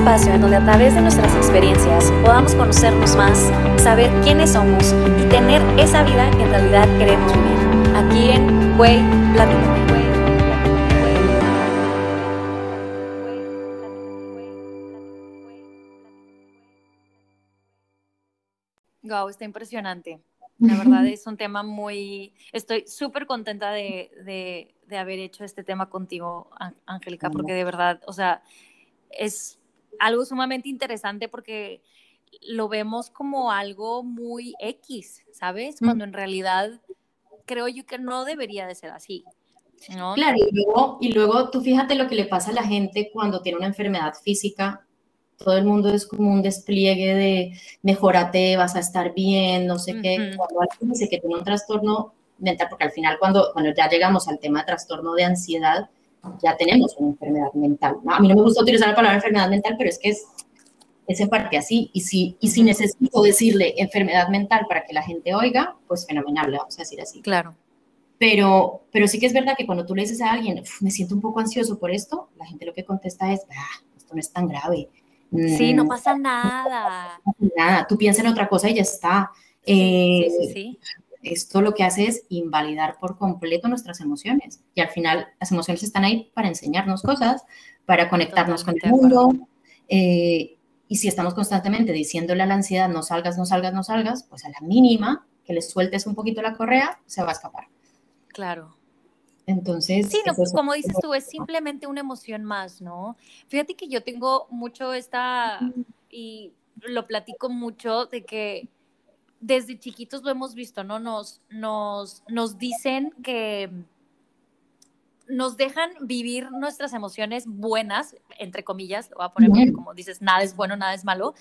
espacio en donde a través de nuestras experiencias podamos conocernos más, saber quiénes somos y tener esa vida que en realidad queremos vivir. Aquí en Güey, Platícame. Wow, está impresionante. La verdad es un tema muy... Estoy súper contenta de, de, de, haber hecho este tema contigo, Angélica, porque de verdad, o sea, es algo sumamente interesante porque lo vemos como algo muy X, ¿sabes? Cuando en realidad creo yo que no debería de ser así. ¿no? Claro, y luego, y luego tú fíjate lo que le pasa a la gente cuando tiene una enfermedad física todo el mundo es como un despliegue de mejórate, vas a estar bien, no sé qué. Cuando alguien dice que tiene un trastorno mental, porque al final cuando, cuando ya llegamos al tema de trastorno de ansiedad, ya tenemos una enfermedad mental. A mí no me gusta utilizar la palabra enfermedad mental, pero es que es, es en parte así. Y si, y si necesito decirle enfermedad mental para que la gente oiga, pues fenomenal, le vamos a decir así. Claro. Pero, pero sí que es verdad que cuando tú le dices a alguien, me siento un poco ansioso por esto, la gente lo que contesta es, ah, esto no es tan grave Sí, no mm. pasa nada. Nada, tú piensas en otra cosa y ya está. sí, sí, eh, sí, Esto lo que hace es invalidar por completo nuestras emociones. Y al final las emociones están ahí para enseñarnos cosas, para conectarnos con el mundo. Eh, y si estamos constantemente diciéndole a la ansiedad, no salgas, no salgas, no salgas, pues a la mínima que le sueltes un poquito la correa, se va a escapar. Claro. Entonces. Sí, no, como dices tú, es simplemente una emoción más, ¿no? Fíjate que yo tengo mucho esta, y lo platico mucho, de que desde chiquitos lo hemos visto, ¿no? Nos, nos, nos dicen que nos dejan vivir nuestras emociones buenas, entre comillas, voy a poner como dices, nada es bueno, nada es malo,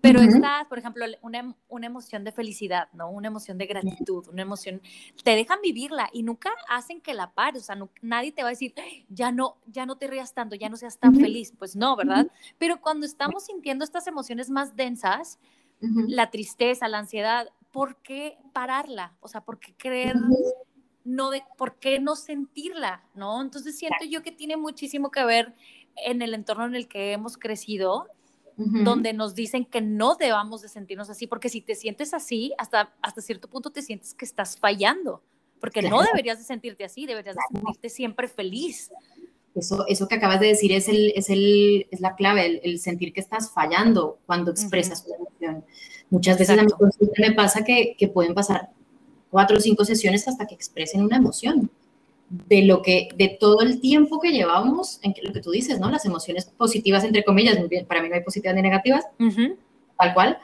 pero está, por ejemplo, una, una, emoción de felicidad, ¿no? Una emoción de gratitud, una emoción, te dejan vivirla y nunca hacen que la pares, o sea, nadie te va a decir, ya no, ya no te rías tanto, ya no seas tan feliz, pues no, ¿verdad? Pero cuando estamos sintiendo estas emociones más densas, la tristeza, la ansiedad, ¿por qué pararla? O sea, ¿por qué creer no de por qué no sentirla, ¿no? Entonces siento yo que tiene muchísimo que ver en el entorno en el que hemos crecido, donde nos dicen que no debamos de sentirnos así, porque si te sientes así, hasta, hasta cierto punto te sientes que estás fallando, porque no deberías de sentirte así, deberías de sentirte siempre feliz. Eso, eso que acabas de decir es, el, es, el, es la clave, el, sentir que estás fallando cuando expresas tu emoción. Muchas veces a mí me pasa que, que pueden pasar cuatro o cinco sesiones hasta que expresen una emoción. De lo que, de todo el tiempo que llevamos en lo que tú dices, ¿no? Las emociones positivas, entre comillas, para mí no hay positivas ni negativas, tal cual,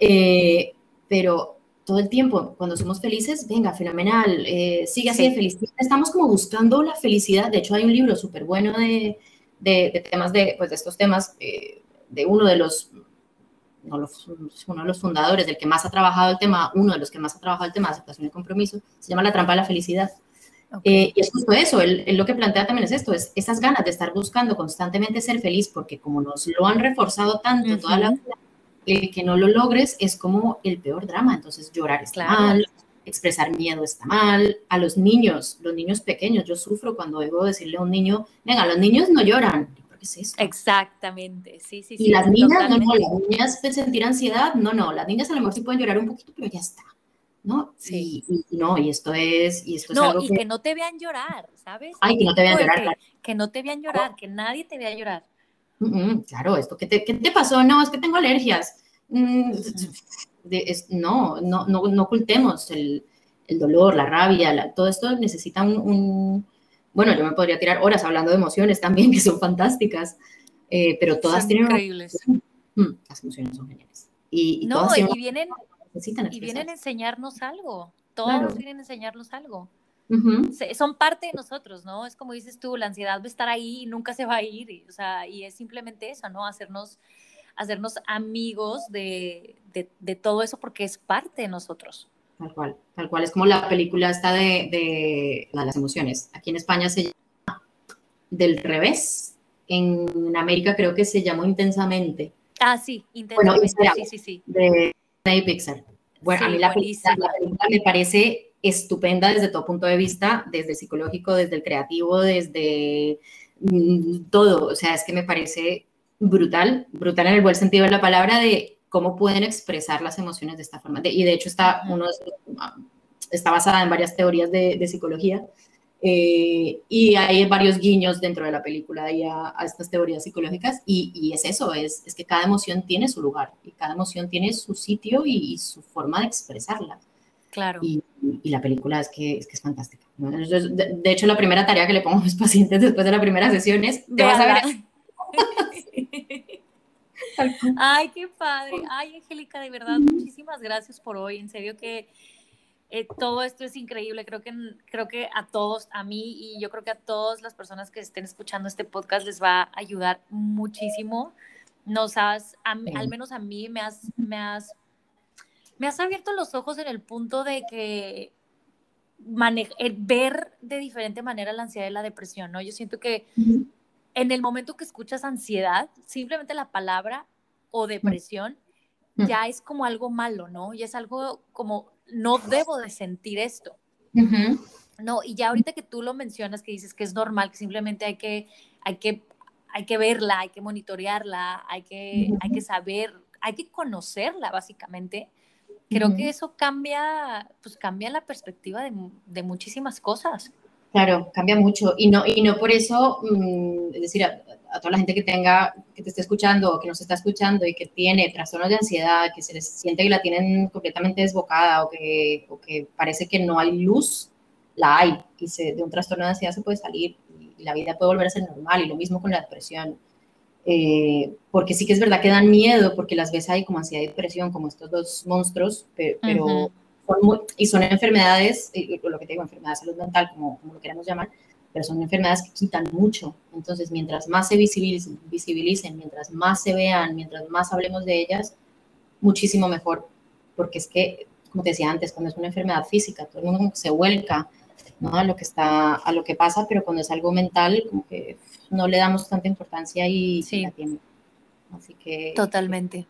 eh, pero todo el tiempo, cuando somos felices, venga, fenomenal, eh, sigue así de feliz. Estamos como buscando la felicidad, de hecho hay un libro súper bueno de, de, temas de, pues de estos temas, eh, de uno de los uno de los fundadores, del que más ha trabajado el tema, uno de los que más ha trabajado el tema de aceptación y compromiso, se llama La trampa de la felicidad. Eh, y es justo eso, él, lo que plantea también es esto, es esas ganas de estar buscando constantemente ser feliz, porque como nos lo han reforzado tanto toda la vida, el que no lo logres es como el peor drama, entonces llorar está mal, expresar miedo está mal, a los niños, los niños pequeños, yo sufro cuando debo decirle a un niño, venga, los niños no lloran, Exactamente, sí, sí, sí. Y las niñas, no, no, las niñas sentir ansiedad, no, no, las niñas a lo mejor sí pueden llorar un poquito, pero ya está, ¿no? Sí. Y, no, y esto es, y esto es algo y que... no te vean llorar, ¿sabes? Ay, que no te vean llorar. Que, no te vean llorar, que nadie te vea llorar. Claro, esto, ¿qué te, ¿qué te, pasó? No, es que tengo alergias. Mm, no, no, no, no ocultemos el, el dolor, la rabia, todo esto necesita un bueno, yo me podría tirar horas hablando de emociones también, que son fantásticas, eh, pero todas tienen... Increíbles. Mm, las emociones son geniales. Y, no, y vienen, y vienen a enseñarnos algo. Todos vienen a enseñarnos algo. Son parte de nosotros, ¿no? Es como dices tú, la ansiedad va a estar ahí y nunca se va a ir. Y, o sea, y es simplemente eso, ¿no? Hacernos, hacernos amigos de, de, de todo eso porque es parte de nosotros. Tal cual, tal cual. Es como la película esta de, de, las emociones. Aquí en España se llama Del revés. En América creo que se llamó Intensamente. Ah, sí, Intensamente. Bueno, sí, sí, sí. De Pixar. Bueno, a mí la película, la película, me parece estupenda desde todo punto de vista, desde el psicológico, desde el creativo, desde mm, todo. O sea, es que me parece brutal, brutal en el buen sentido de la palabra, de cómo pueden expresar las emociones de esta forma. y de hecho está, uno, está basada en varias teorías de, psicología. Eh, y hay varios guiños dentro de la película a, a estas teorías psicológicas y, es eso, es, es, que cada emoción tiene su lugar y cada emoción tiene su sitio y, su forma de expresarla. Claro. Y, la película es que es, que es fantástica. De, hecho, la primera tarea que le pongo a mis pacientes después de la primera sesión es, te vas a ver... Ay, qué padre. Ay, Angélica, de verdad, muchísimas gracias por hoy. En serio que eh, todo esto es increíble. Creo que, creo que a todos, a mí y yo creo que a todas las personas que estén escuchando este podcast les va a ayudar muchísimo. Nos has, al menos a mí me has, me has, me has abierto los ojos en el punto de que ver de diferente manera la ansiedad y la depresión, ¿no? Yo siento que en el momento que escuchas ansiedad, simplemente la palabra o depresión ya es como algo malo, ¿no? Y es algo como, no debo de sentir esto. No, y ya ahorita que tú lo mencionas, que dices que es normal, que simplemente hay que, hay que, hay que verla, hay que monitorearla, hay que, hay que saber, hay que conocerla básicamente. Creo que eso cambia, pues cambia la perspectiva de, de muchísimas cosas. Claro, cambia mucho y no, y no por eso, mm, es decir, a, toda la gente que tenga, que te esté escuchando o que nos está escuchando y que tiene trastornos de ansiedad, que se les siente que la tienen completamente desbocada o que, o que parece que no hay luz, la hay y se, de un trastorno de ansiedad se puede salir y, la vida puede volver a ser normal y lo mismo con la depresión. Eh, porque sí que es verdad que dan miedo porque las ves ahí como ansiedad y depresión, como estos dos monstruos, pero, y son enfermedades, lo que te digo, enfermedades de salud mental, como, como lo queramos llamar, pero son enfermedades que quitan mucho. Entonces, mientras más se visibilicen, visibilicen, mientras más se vean, mientras más hablemos de ellas, muchísimo mejor. Porque es que, como te decía antes, cuando es una enfermedad física, todo el mundo se vuelca ¿no? a lo que está, a lo que pasa, pero cuando es algo mental, como que no le damos tanta importancia y, sí. la tiene. Así que totalmente.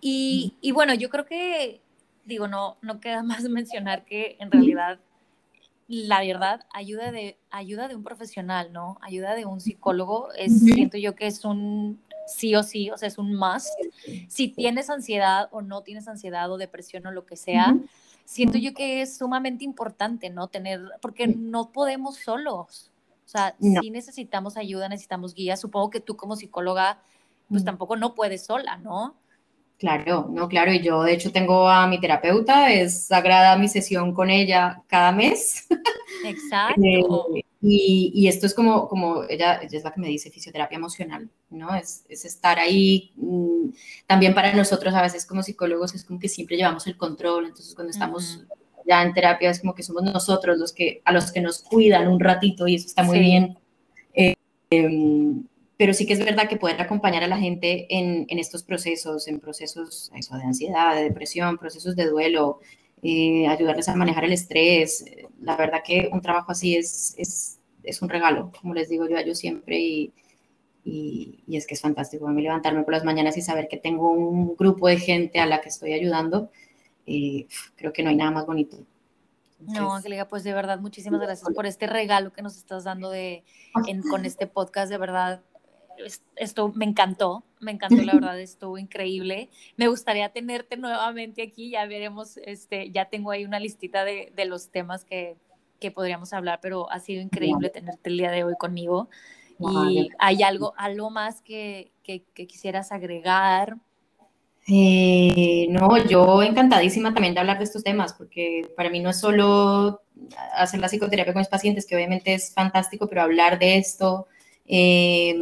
Y, y bueno, yo creo que digo, no, no queda más mencionar que en realidad, la verdad, ayuda de, ayuda de un profesional, ¿no? Ayuda de un psicólogo, es, siento yo que es un sí o sí, o sea, es un must. Si tienes ansiedad o no tienes ansiedad o depresión o lo que sea, siento yo que es sumamente importante, ¿no? Tener, porque no podemos solos. O sea, si necesitamos ayuda, necesitamos guía. Supongo que tú como psicóloga, pues tampoco no puedes sola, ¿no? Claro, no, claro, y yo de hecho tengo a mi terapeuta, es sagrada mi sesión con ella cada mes. Exacto. Eh, y, esto es como, como ella, ella, es la que me dice fisioterapia emocional, ¿no? Es, estar ahí. Mm, también para nosotros a veces como psicólogos es como que siempre llevamos el control, entonces cuando estamos ya en terapia es como que somos nosotros los que, a los que nos cuidan un ratito y eso está muy bien. Eh, em, pero sí que es verdad que poder acompañar a la gente en, estos procesos, en procesos de ansiedad, de depresión, procesos de duelo, eh, ayudarles a manejar el estrés. La verdad que un trabajo así es, es, un regalo, como les digo yo a ellos siempre, y, y, es que es fantástico a mí levantarme por las mañanas y saber que tengo un grupo de gente a la que estoy ayudando. y creo que no hay nada más bonito. no, Angélica, pues de verdad, muchísimas gracias por este regalo que nos estás dando de, con este podcast. De verdad, esto me encantó, me encantó, la verdad, estuvo increíble. Me gustaría tenerte nuevamente aquí, ya veremos, este, ya tengo ahí una listita de, de los temas que, que, podríamos hablar, pero ha sido increíble tenerte el día de hoy conmigo. ¿Y hay algo, algo más que, que, quisieras agregar? Eh, no, yo encantadísima también de hablar de estos temas, porque para mí no es solo hacer la psicoterapia con mis pacientes, que obviamente es fantástico, pero hablar de esto, eh,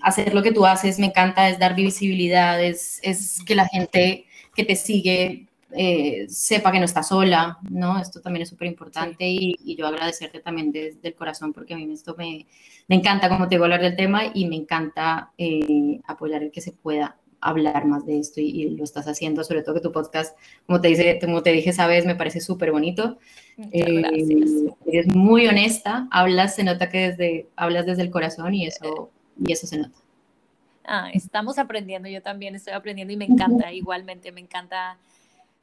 hacer lo que tú haces, me encanta, es dar visibilidad, es, que la gente que te sigue eh, sepa que no está sola, ¿no? Esto también es súper importante y, yo agradecerte también desde el corazón porque a mí esto me, me encanta, como te digo, hablar del tema y me encanta eh, apoyar el que se pueda hablar más de esto y, lo estás haciendo, sobre todo que tu podcast, como te, dice, como te dije esa vez, me parece súper bonito. Eh, eres muy honesta, hablas, se nota que desde, hablas desde el corazón y eso, y eso se nota. Ah, estamos aprendiendo, yo también estoy aprendiendo y me encanta, igualmente, me encanta,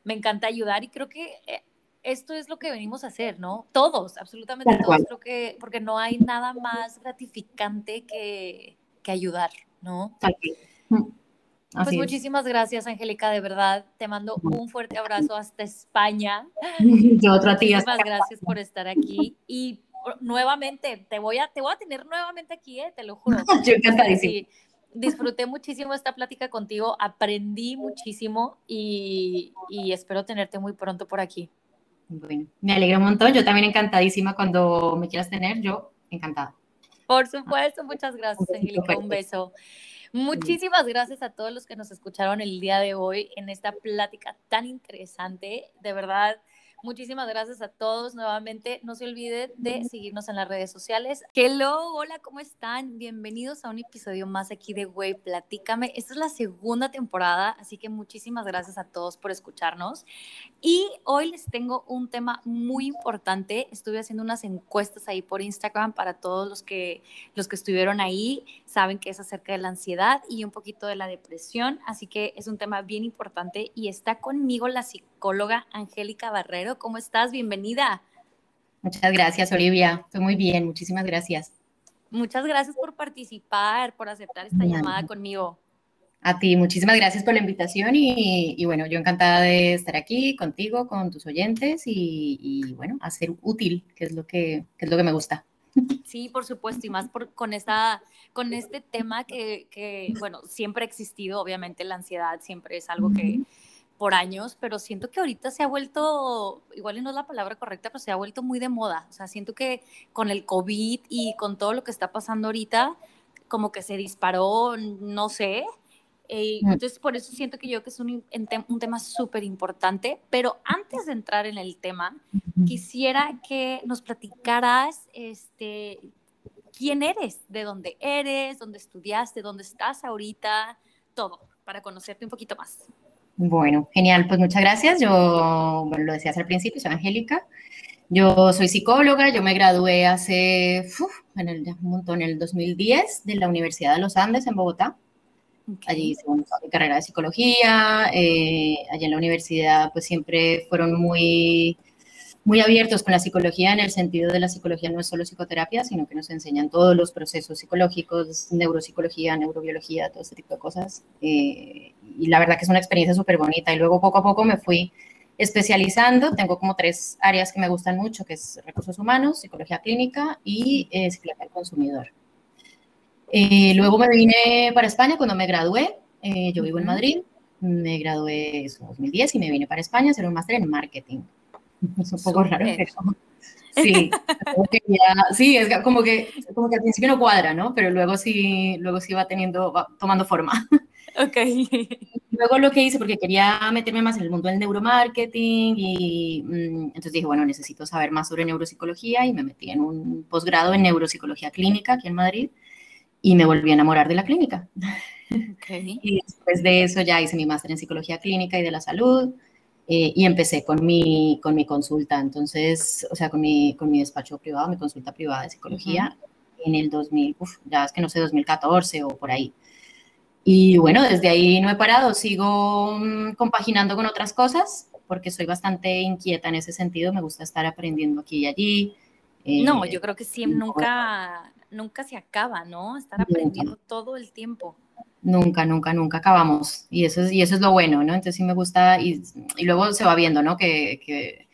me encanta ayudar y creo que eh, esto es lo que venimos a hacer, ¿no? Todos, absolutamente todos, creo que, porque no hay nada más gratificante que, que ayudar. ¿no? Pues muchísimas gracias, Angélica, de verdad. Te mando un fuerte abrazo hasta España. Yo otro a ti. Muchísimas gracias por estar aquí. Y nuevamente, te voy a, te voy a tener nuevamente aquí, ¿eh? te lo juro. Yo encantadísimo. disfruté muchísimo esta plática contigo, aprendí muchísimo y, y espero tenerte muy pronto por aquí. Bueno, me alegro un montón. Yo también encantadísima cuando me quieras tener. Yo encantada. Por supuesto, muchas gracias, Angélica. Un beso. Muchísimas gracias a todos los que nos escucharon el día de hoy en esta plática tan interesante. De verdad, Muchísimas gracias a todos nuevamente. No se olviden de seguirnos en las redes sociales. Hello, hola, ¿cómo están? Bienvenidos a un episodio más aquí de Güey, Platícame. Esta es la segunda temporada, así que muchísimas gracias a todos por escucharnos. Y hoy les tengo un tema muy importante. Estuve haciendo unas encuestas ahí por Instagram para todos los que, los que estuvieron ahí. Saben que es acerca de la ansiedad y un poquito de la depresión, así que es un tema bien importante y está conmigo la psicóloga Angélica Barrero ¿Cómo estás? Bienvenida. Muchas gracias, Olivia. Estoy muy bien. Muchísimas gracias. Muchas gracias por participar, por aceptar esta llamada conmigo. A ti, muchísimas gracias por la invitación y, bueno, yo encantada de estar aquí contigo, con tus oyentes y, bueno, hacer útil, que es lo que, es lo que me gusta. Sí, por supuesto, y más por, con, esta, con este tema que, que, bueno, siempre ha existido, obviamente la ansiedad siempre es algo que, por años, pero siento que ahorita se ha vuelto, igual y no es la palabra correcta, pero se ha vuelto muy de moda. O sea, siento que con el COVID y con todo lo que está pasando ahorita, como que se disparó, no sé. Eh, mm. entonces, por eso siento que yo que es un, un tema súper importante. Pero antes de entrar en el tema, quisiera que nos platicaras este, quién eres, de dónde eres, dónde estudiaste, dónde estás ahorita, todo, para conocerte un poquito más. Bueno, genial, pues muchas gracias. Yo, bueno, lo decías al principio, soy Angélica. Yo soy psicóloga, yo me gradué hace, en el, un montón, en el 2010 de la Universidad de los Andes en Bogotá. Allí hice mi carrera de psicología. Eh, en la universidad, pues siempre fueron muy muy abiertos con la psicología en el sentido de la psicología no es solo psicoterapia, sino que nos enseñan todos los procesos psicológicos, neuropsicología, neurobiología, todo ese tipo de cosas. Eh, y la verdad que es una experiencia súper bonita. Y luego poco a poco me fui especializando. Tengo como tres áreas que me gustan mucho, que es recursos humanos, psicología clínica y eh, psicología del consumidor. Eh, luego me vine para España cuando me gradué. yo vivo en Madrid. Me gradué en 2010 y me vine para España a hacer un máster en marketing. Es un poco raro. sí, sí, es como que, como que al principio no cuadra, ¿no? Pero luego sí, luego sí va teniendo, va tomando forma. Ok. Luego lo que hice, porque quería meterme más en el mundo del neuromarketing y mm, entonces dije, bueno, necesito saber más sobre neuropsicología y me metí en un posgrado en neuropsicología clínica aquí en Madrid y me volví a enamorar de la clínica. Okay. Y después de eso ya hice mi máster en psicología clínica y de la salud. Eh, y empecé con mi, con mi consulta, entonces, o sea, con mi, con mi despacho privado, mi consulta privada de psicología en el 2000, uf, ya es que no sé, 2014 o por ahí. Y bueno, desde ahí no he parado, sigo mm, compaginando con otras cosas porque soy bastante inquieta en ese sentido, me gusta estar aprendiendo aquí y allí. no, yo creo que sí, nunca, nunca se acaba, ¿no? Estar aprendiendo todo el tiempo. Nunca, nunca, nunca acabamos. Y eso es, y eso es lo bueno, ¿no? Entonces sí me gusta y, y luego se va viendo, ¿no? Que, que,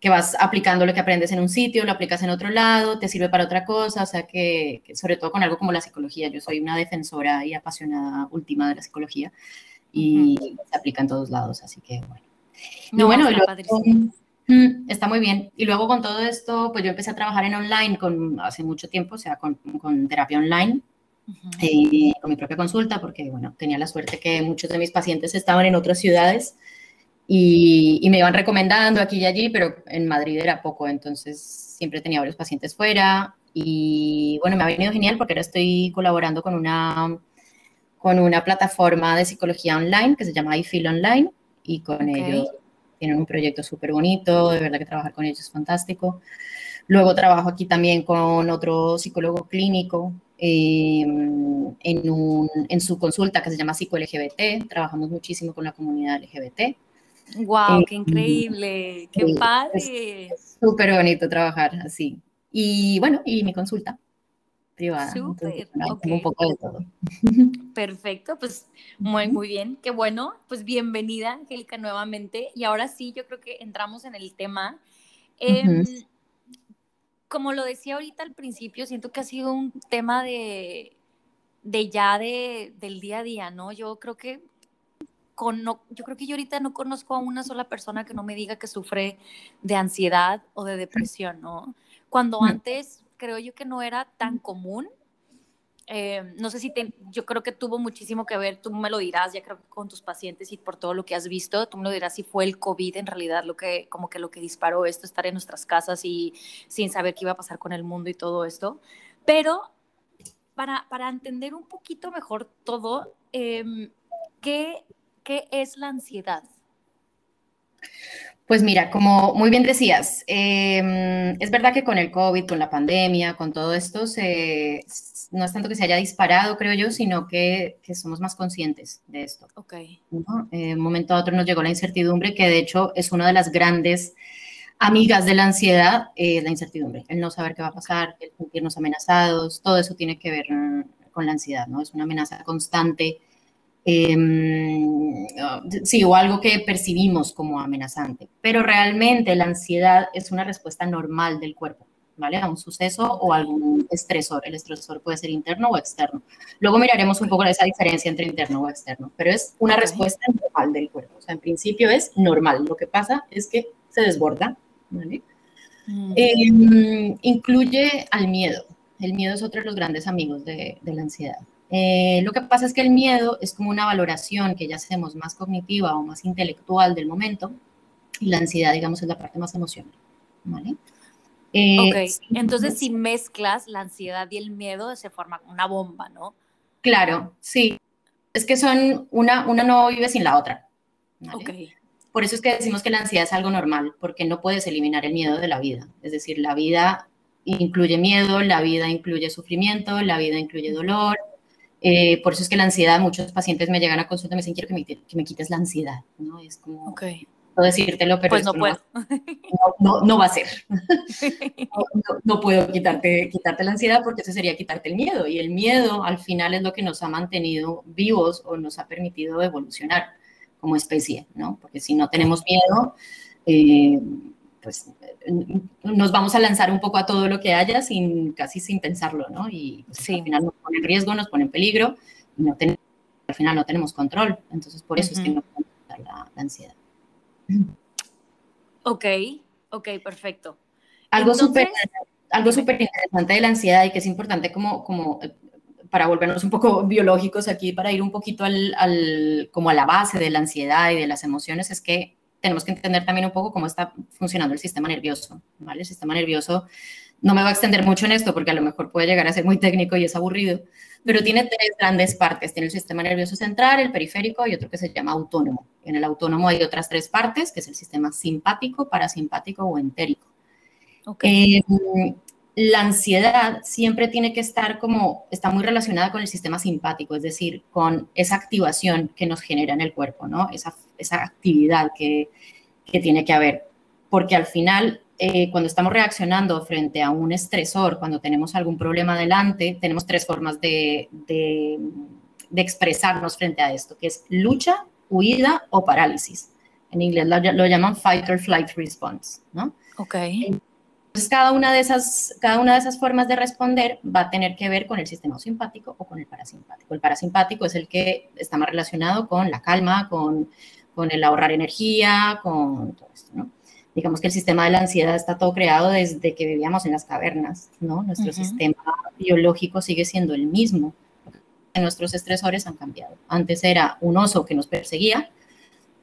que, vas aplicando lo que aprendes en un sitio, lo aplicas en otro lado, te sirve para otra cosa, o sea que, sobre todo con algo como la psicología, yo soy una defensora y apasionada última de la psicología y se aplica en todos lados, así que bueno. No, bueno, mm, está muy bien. Y luego con todo esto, pues yo empecé a trabajar en online con, hace mucho tiempo, o sea, con, con terapia online eh, con mi propia consulta, porque bueno, tenía la suerte que muchos de mis pacientes estaban en otras ciudades y, me iban recomendando aquí y allí, pero en Madrid era poco, entonces siempre tenía varios pacientes fuera y bueno, me ha venido genial porque ahora estoy colaborando con una, con una plataforma de psicología online que se llama iFeel Online y con ellos tienen un proyecto súper bonito, de verdad que trabajar con ellos es fantástico. Luego trabajo aquí también con otro psicólogo clínico Em, en, un, en, su consulta que se llama Psico LGBT. Trabajamos muchísimo con la comunidad LGBT. ¡Wow! ¡Qué em, increíble! ¡Qué padre! Súper bonito trabajar así. Y bueno, y mi consulta. Privada. Súper, Un poco de todo. Perfecto, pues muy, muy bien, qué bueno. Pues bienvenida, Angélica, nuevamente. Y ahora sí, yo creo que entramos en el tema. Em, como lo decía ahorita al principio, siento que ha sido un tema de, de ya de, del día a día, ¿no? Yo creo que con, yo creo que yo ahorita no conozco a una sola persona que no me diga que sufre de ansiedad o de depresión, ¿no? Cuando antes creo yo que no era tan común. Eh, no sé si te, yo creo que tuvo muchísimo que ver, tú me lo dirás, ya creo que con tus pacientes y por todo lo que has visto, tú me lo dirás si fue el COVID en realidad lo que, como que lo que disparó esto, estar en nuestras casas y sin saber qué iba a pasar con el mundo y todo esto. Pero para, para entender un poquito mejor todo, eh, ¿qué, ¿qué es la ansiedad? Pues mira, como muy bien decías, em, es verdad que con el COVID, con la pandemia, con todo esto, no es tanto que se haya disparado, creo yo, sino que, somos más conscientes de esto. Ok. un momento a otro nos llegó la incertidumbre, que de hecho es una de las grandes amigas de la ansiedad, eh, la incertidumbre, el no saber qué va a pasar, el sentirnos amenazados, todo eso tiene que ver mm, con la ansiedad, ¿no? Es una amenaza constante Em, sí, o algo que percibimos como amenazante. Pero realmente la ansiedad es una respuesta normal del cuerpo, ¿vale? A un suceso o algún estresor. El estresor puede ser interno o externo. Luego miraremos un poco esa diferencia entre interno o externo, pero es una respuesta normal del cuerpo. O sea, en principio es normal. Lo que pasa es que se desborda, ¿vale? Mm. Em, incluye al miedo. El miedo es otro de los grandes amigos de la ansiedad. Eh, lo que pasa es que el miedo es como una valoración que ya hacemos más cognitiva o más intelectual del momento y la ansiedad, digamos, es la parte más emocional. ¿vale? Eh, ok, entonces si mezclas la ansiedad y el miedo se forma una bomba, ¿no? Claro, sí. Es que son, una, una no vive sin la otra. ¿vale? Por eso es que decimos que la ansiedad es algo normal, porque no puedes eliminar el miedo de la vida. Es decir, la vida incluye miedo, la vida incluye sufrimiento, la vida incluye dolor, eh, por eso es que la ansiedad, muchos pacientes me llegan a consulta y me dicen, quiero que me, que me quites la ansiedad, ¿no? Es como, okay. no decírtelo, pero pues no, puedo. No, no, va a ser. no, puedo quitarte, quitarte la ansiedad porque eso sería quitarte el miedo. Y el miedo al final es lo que nos ha mantenido vivos o nos ha permitido evolucionar como especie, ¿no? Porque si no tenemos miedo, eh, pues nos vamos a lanzar un poco a todo lo que haya sin casi sin pensarlo, ¿no? Y pues, al final nos pone en riesgo, nos pone en peligro y no al final no tenemos control. Entonces, por eso es que no podemos la, la ansiedad. Ok, ok, perfecto. Algo súper algo súper interesante de la ansiedad y que es importante como, como eh, para volvernos un poco biológicos aquí, para ir un poquito al, al, como a la base de la ansiedad y de las emociones, es que tenemos que entender también un poco cómo está funcionando el sistema nervioso, ¿vale? El sistema nervioso, no me va a extender mucho en esto porque a lo mejor puede llegar a ser muy técnico y es aburrido, pero tiene tres grandes partes. Tiene el sistema nervioso central, el periférico y otro que se llama autónomo. En el autónomo hay otras tres partes, que es el sistema simpático, parasimpático o entérico. Okay. Eh, la ansiedad siempre tiene que estar como, está muy relacionada con el sistema simpático, es decir, con esa activación que nos genera en el cuerpo, ¿no? Esa, esa actividad que, que, tiene que haber. Porque al final, eh, cuando estamos reaccionando frente a un estresor, cuando tenemos algún problema delante, tenemos tres formas de, de, de expresarnos frente a esto, que es lucha, huida o parálisis. En inglés lo, lo llaman fight or flight response, ¿no? Ok. Entonces, cada una, de esas, cada una de esas formas de responder va a tener que ver con el sistema simpático o con el parasimpático. El parasimpático es el que está más relacionado con la calma, con, con el ahorrar energía, con todo esto, ¿no? Digamos que el sistema de la ansiedad está todo creado desde que vivíamos en las cavernas, ¿no? Nuestro sistema biológico sigue siendo el mismo. Nuestros estresores han cambiado. Antes era un oso que nos perseguía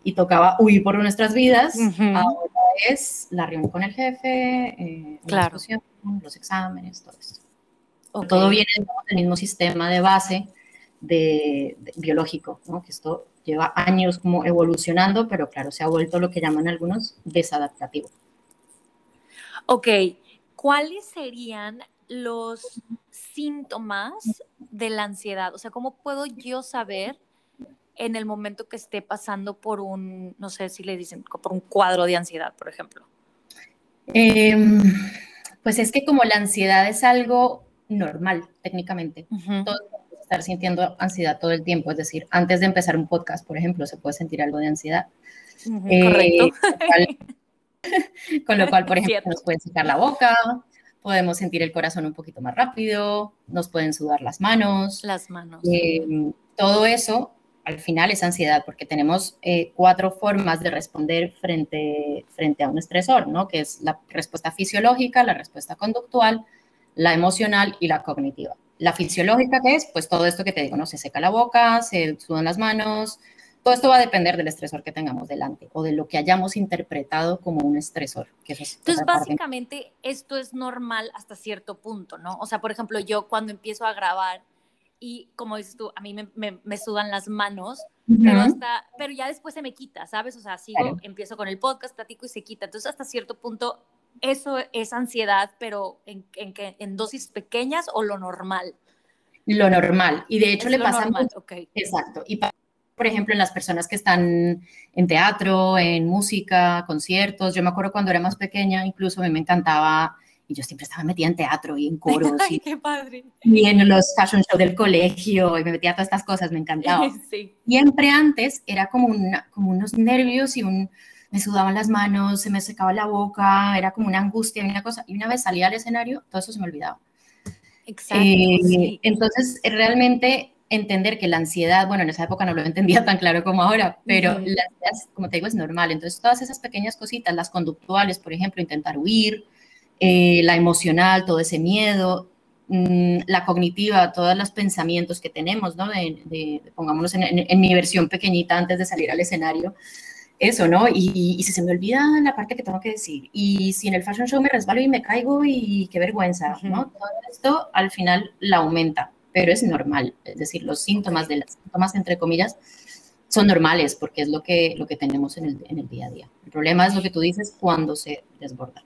y tocaba huir por nuestras vidas. Ahora es la reunión con el jefe, eh, claro. los exámenes, todo esto. Todo viene del mismo sistema de base de, biológico, ¿no? que esto lleva años como evolucionando, pero claro, se ha vuelto lo que llaman algunos desadaptativo. Ok, ¿cuáles serían los síntomas de la ansiedad? O sea, ¿cómo puedo yo saber en el momento que esté pasando por un, no sé si le dicen, por un cuadro de ansiedad, por ejemplo? Em, pues es que como la ansiedad es algo normal, técnicamente. Todos estar sintiendo ansiedad todo el tiempo, es decir, antes de empezar un podcast, por ejemplo, se puede sentir algo de ansiedad. correcto. Eh, con lo cual, por ejemplo, nos puede secar la boca, podemos sentir el corazón un poquito más rápido, nos pueden sudar las manos. Las manos. Eh, todo eso al final es ansiedad, porque tenemos eh, cuatro formas de responder frente, frente a un estresor, ¿no? Que es la respuesta fisiológica, la respuesta conductual, la emocional y la cognitiva. La fisiológica, ¿qué es? Pues todo esto que te digo, ¿no? Se seca la boca, se sudan las manos, todo esto va a depender del estresor que tengamos delante o de lo que hayamos interpretado como un estresor. Que Entonces, básicamente, esto es normal hasta cierto punto, ¿no? O sea, por ejemplo, yo cuando empiezo a grabar y como dices tú, a mí me, sudan las manos, pero, hasta, pero ya después se me quita, ¿sabes? O sea, sigo, empiezo con el podcast, platico y se quita. Entonces, hasta cierto punto, eso es ansiedad, pero en, en, en dosis pequeñas o lo normal. Lo normal. Y de hecho le pasa normal, Exacto. Y por ejemplo, en las personas que están en teatro, en música, conciertos. Yo me acuerdo cuando era más pequeña, incluso a mí me encantaba, y yo siempre estaba metida en teatro y en coros. Ay, y, qué padre. Y en los fashion shows del colegio, y me metía a todas estas cosas, me encantaba. Sí. Siempre antes era como, una, como unos nervios y un, me sudaban las manos, se me secaba la boca, era como una angustia, una cosa. Y una vez salía al escenario, todo eso se me olvidaba. Exacto. Eh, entonces, realmente entender que la ansiedad, bueno, en esa época no lo entendía tan claro como ahora, pero la ansiedad, como te digo, es normal. Entonces, todas esas pequeñas cositas, las conductuales, por ejemplo, intentar huir, eh, la emocional, todo ese miedo, mm, la cognitiva, todos los pensamientos que tenemos, ¿no? De, pongámonos en, en, mi versión pequeñita antes de salir al escenario, eso, ¿no? Y, si se me olvida la parte que tengo que decir, y si en el fashion show me resbalo y me caigo y qué vergüenza, ¿no? Todo esto al final la aumenta, pero es normal, es decir, los síntomas de las síntomas, entre comillas, son normales porque es lo que, lo que tenemos en el, en el día a día. El problema es lo que tú dices cuando se desborda.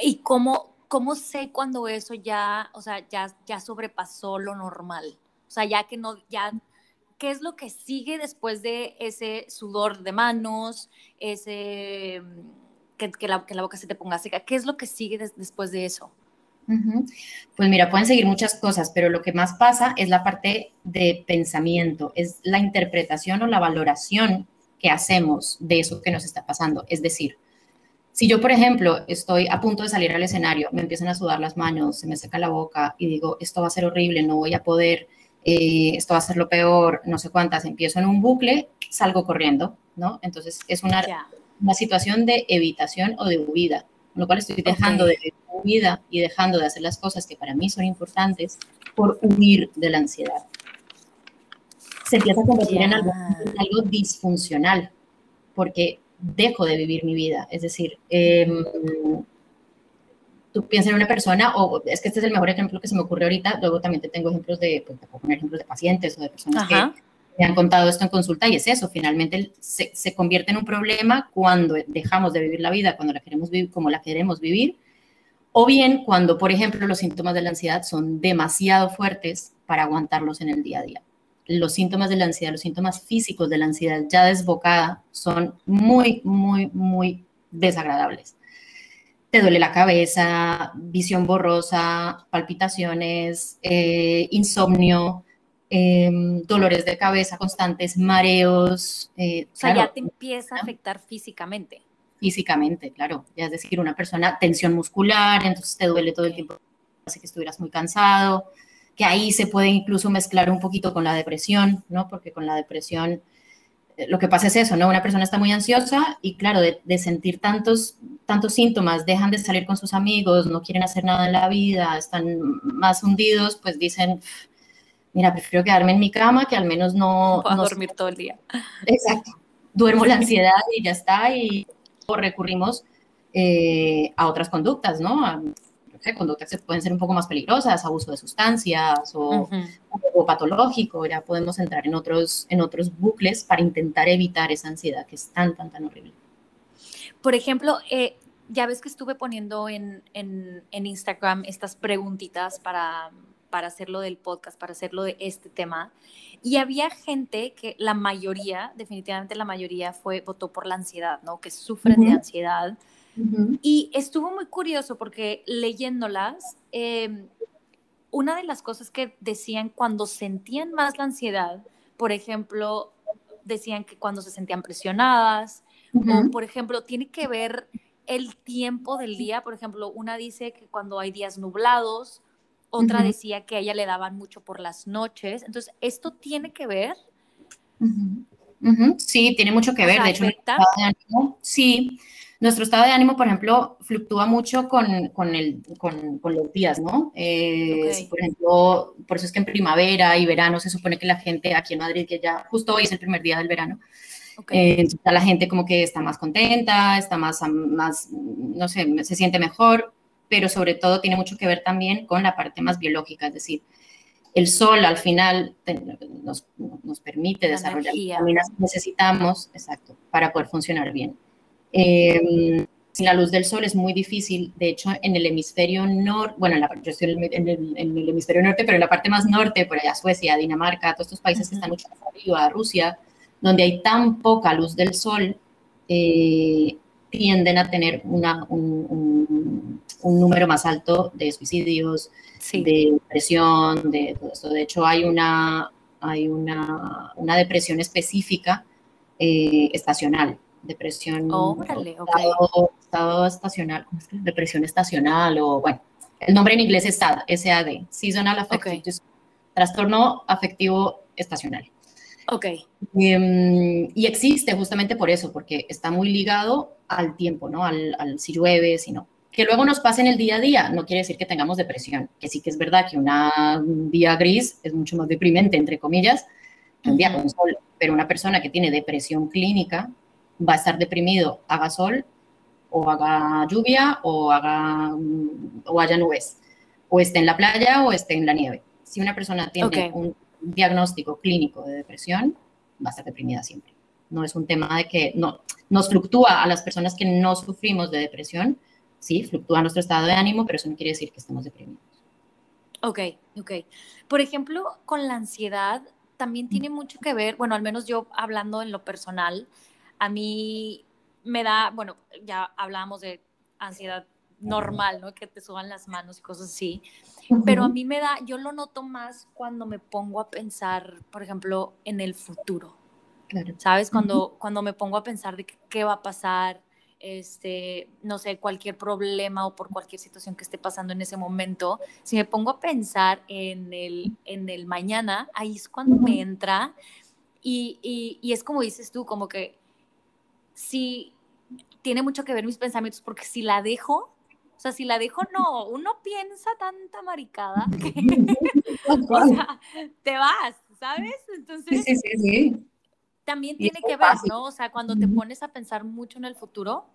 ¿Y cómo, cómo sé cuando eso ya, o sea, ya, ya sobrepasó lo normal? O sea, ya que no, ya ¿qué es lo que sigue después de ese sudor de manos, ese mm, que, la, boca se te ponga seca? ¿Qué es lo que sigue después de eso? Pues mira, pueden seguir muchas cosas, pero lo que más pasa es la parte de pensamiento, es la interpretación o la valoración que hacemos de eso que nos está pasando. Es decir, si yo, por ejemplo, estoy a punto de salir al escenario, me empiezan a sudar las manos, se me seca la boca y digo, esto va a ser horrible, no voy a poder, eh, esto va a ser lo peor, no sé cuántas, empiezo en un bucle, salgo corriendo, ¿no? Entonces es una, una situación de evitación o de huida, con lo cual estoy dejando de vivir mi vida y dejando de hacer las cosas que para mí son importantes por huir de la ansiedad. Se empieza a convertir en algo, algo, disfuncional, porque dejo de vivir mi vida, es decir, eh, tú piensas en una persona, o es que este es el mejor ejemplo que se me ocurre ahorita, luego también te tengo ejemplos de, pues te puedo poner ejemplos de pacientes o de personas que me han contado esto en consulta y es eso, finalmente se, se, convierte en un problema cuando dejamos de vivir la vida cuando la queremos vivir como la queremos vivir, o bien cuando, por ejemplo, los síntomas de la ansiedad son demasiado fuertes para aguantarlos en el día a día. Los síntomas de la ansiedad, los síntomas físicos de la ansiedad ya desbocada son muy, muy, muy desagradables te duele la cabeza, visión borrosa, palpitaciones, eh, insomnio, em, dolores de cabeza constantes, mareos. Eh, o sea, ya te empieza a afectar físicamente. Físicamente, claro. Ya es decir, una persona, tensión muscular, entonces te duele todo el tiempo, hace que estuvieras muy cansado, que ahí se puede incluso mezclar un poquito con la depresión, ¿no? Porque con la depresión lo que pasa es eso, ¿no? Una persona está muy ansiosa y claro, de, sentir tantos, tantos síntomas, dejan de salir con sus amigos, no quieren hacer nada en la vida, están más hundidos, pues dicen, mira, prefiero quedarme en mi cama que al menos no... Puedo dormir todo el día. Exacto. Duermo la ansiedad y ya está y recurrimos eh, a otras conductas, ¿no? Conductas que pueden ser un poco más peligrosas, abuso de sustancias o, patológico, ya podemos entrar en otros, en otros bucles para intentar evitar esa ansiedad que es tan, tan, tan horrible. Por ejemplo, eh, ya ves que estuve poniendo en, en, en Instagram estas preguntitas para, para hacerlo del podcast, para hacerlo de este tema. Y había gente que la mayoría, definitivamente la mayoría fue, votó por la ansiedad, ¿no? Que sufren de ansiedad. Y estuvo muy curioso porque leyéndolas, em, una de las cosas que decían cuando sentían más la ansiedad, por ejemplo, decían que cuando se sentían presionadas, o por ejemplo, tiene que ver el tiempo del día, por ejemplo, una dice que cuando hay días nublados, otra decía que a ella le daban mucho por las noches, entonces, ¿esto tiene que ver? Sí, tiene mucho que ver, de hecho, sí, nuestro estado de ánimo, por ejemplo, fluctúa mucho con, con, el, con, con los días, ¿no? Eh, por ejemplo, por eso es que en primavera y verano se supone que la gente aquí en Madrid, que ya justo hoy es el primer día del verano, eh, la gente como que está más contenta, está más, más, no sé, se siente mejor, pero sobre todo tiene mucho que ver también con la parte más biológica, es decir, el sol al final nos, nos permite desarrollar vitaminas que necesitamos, exacto, para poder funcionar bien. Eh, sin la luz del sol es muy difícil. De hecho, en el hemisferio norte, bueno, en la, yo estoy en el, en el, hemisferio norte, pero en la parte más norte, por allá Suecia, Dinamarca, todos estos países que están mucho más arriba, Rusia, donde hay tan poca luz del sol, eh, tienden a tener una, un, un, número más alto de suicidios, de depresión, de todo esto. De hecho, hay una, hay una, una depresión específica eh, estacional depresión, estado, estacional, depresión estacional o bueno, el nombre en inglés es SAD, SAD, Seasonal Affective, trastorno afectivo estacional. Ok. Em, y existe justamente por eso, porque está muy ligado al tiempo, ¿no? Al, si llueve, si no. Que luego nos pase en el día a día, no quiere decir que tengamos depresión, que sí que es verdad que una, un día gris es mucho más deprimente, entre comillas, que un día con sol, pero una persona que tiene depresión clínica, va a estar deprimido, haga sol o haga lluvia o, haga, o haya nubes, o esté en la playa o esté en la nieve. Si una persona tiene un diagnóstico clínico de depresión, va a estar deprimida siempre. No es un tema de que no, nos fluctúa a las personas que no sufrimos de depresión, sí, fluctúa nuestro estado de ánimo, pero eso no quiere decir que estemos deprimidos. Ok, ok. Por ejemplo, con la ansiedad también tiene mucho que ver, bueno, al menos yo hablando en lo personal, a mí me da, bueno, ya hablábamos de ansiedad normal, ¿no? Que te suban las manos y cosas así. Pero a mí me da, yo lo noto más cuando me pongo a pensar, por ejemplo, en el futuro. ¿Sabes? Cuando, cuando me pongo a pensar de qué va a pasar, este, no sé, cualquier problema o por cualquier situación que esté pasando en ese momento, si me pongo a pensar en el, en el mañana, ahí es cuando me entra y, y, y es como dices tú, como que si tiene mucho que ver mis pensamientos, porque si la dejo, o sea, si la dejo, no, uno piensa tanta maricada que, o sea, te vas, ¿sabes? Entonces, sí, sí, sí, también tiene que ver, ¿no? O sea, cuando te pones a pensar mucho en el futuro.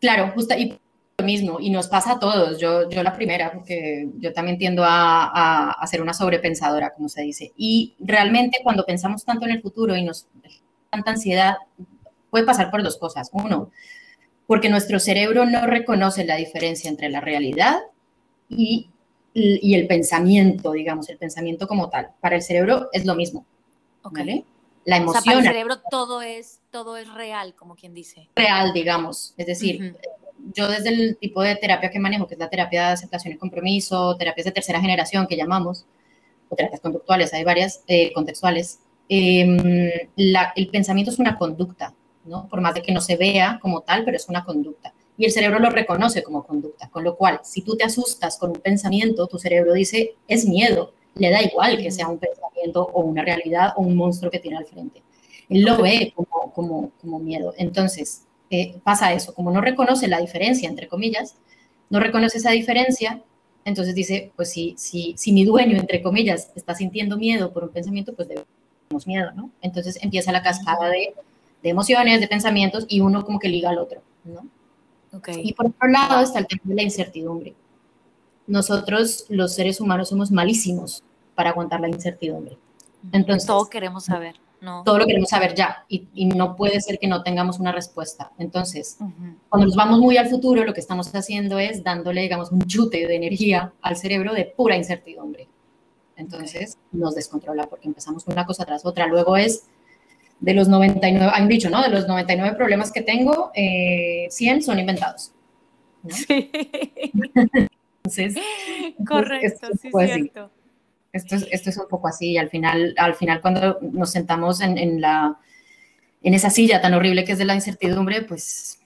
Claro, justo, y lo mismo, y nos pasa a todos, yo, yo la primera, porque yo también tiendo a, a ser una sobrepensadora, como se dice, y realmente cuando pensamos tanto en el futuro y nos tanta ansiedad puede pasar por dos cosas. Uno, porque nuestro cerebro no reconoce la diferencia entre la realidad y, y el pensamiento, digamos, el pensamiento como tal. Para el cerebro es lo mismo. ¿vale? La emoción. para el cerebro todo es, todo es real, como quien dice. Real, digamos. Es decir, yo desde el tipo de terapia que manejo, que es la terapia de aceptación y compromiso, terapias de tercera generación que llamamos, o terapias conductuales, hay varias eh, contextuales, Em, el pensamiento es una conducta, ¿no? Por más de que no se vea como tal, pero es una conducta. Y el cerebro lo reconoce como conducta, con lo cual, si tú te asustas con un pensamiento, tu cerebro dice, es miedo, le da igual que sea un pensamiento o una realidad o un monstruo que tiene al frente. Él lo ve como, como, como miedo. Entonces, eh, pasa eso, como no reconoce la diferencia, entre comillas, no reconoce esa diferencia, entonces dice, pues si, si, si mi dueño, entre comillas, está sintiendo miedo por un pensamiento, pues debe miedo, ¿no? Entonces empieza la cascada de, de, emociones, de pensamientos y uno como que liga al otro, ¿no? Okay. Y por otro lado está el tema de la incertidumbre. Nosotros, los seres humanos, somos malísimos para aguantar la incertidumbre. Entonces, todo queremos saber, ¿no? Todo lo queremos saber ya y, y no puede ser que no tengamos una respuesta. Entonces, cuando nos vamos muy al futuro, lo que estamos haciendo es dándole, digamos, un chute de energía al cerebro de pura incertidumbre. Entonces nos descontrola porque empezamos una cosa tras otra. Luego es de los 99, hay un dicho, ¿no? De los 99 problemas que tengo, 100 eh, son inventados. Sí. Entonces, correcto, sí, cierto. Esto es, esto es un poco así y al final, al final cuando nos sentamos en, en, la, en esa silla tan horrible que es de la incertidumbre, pues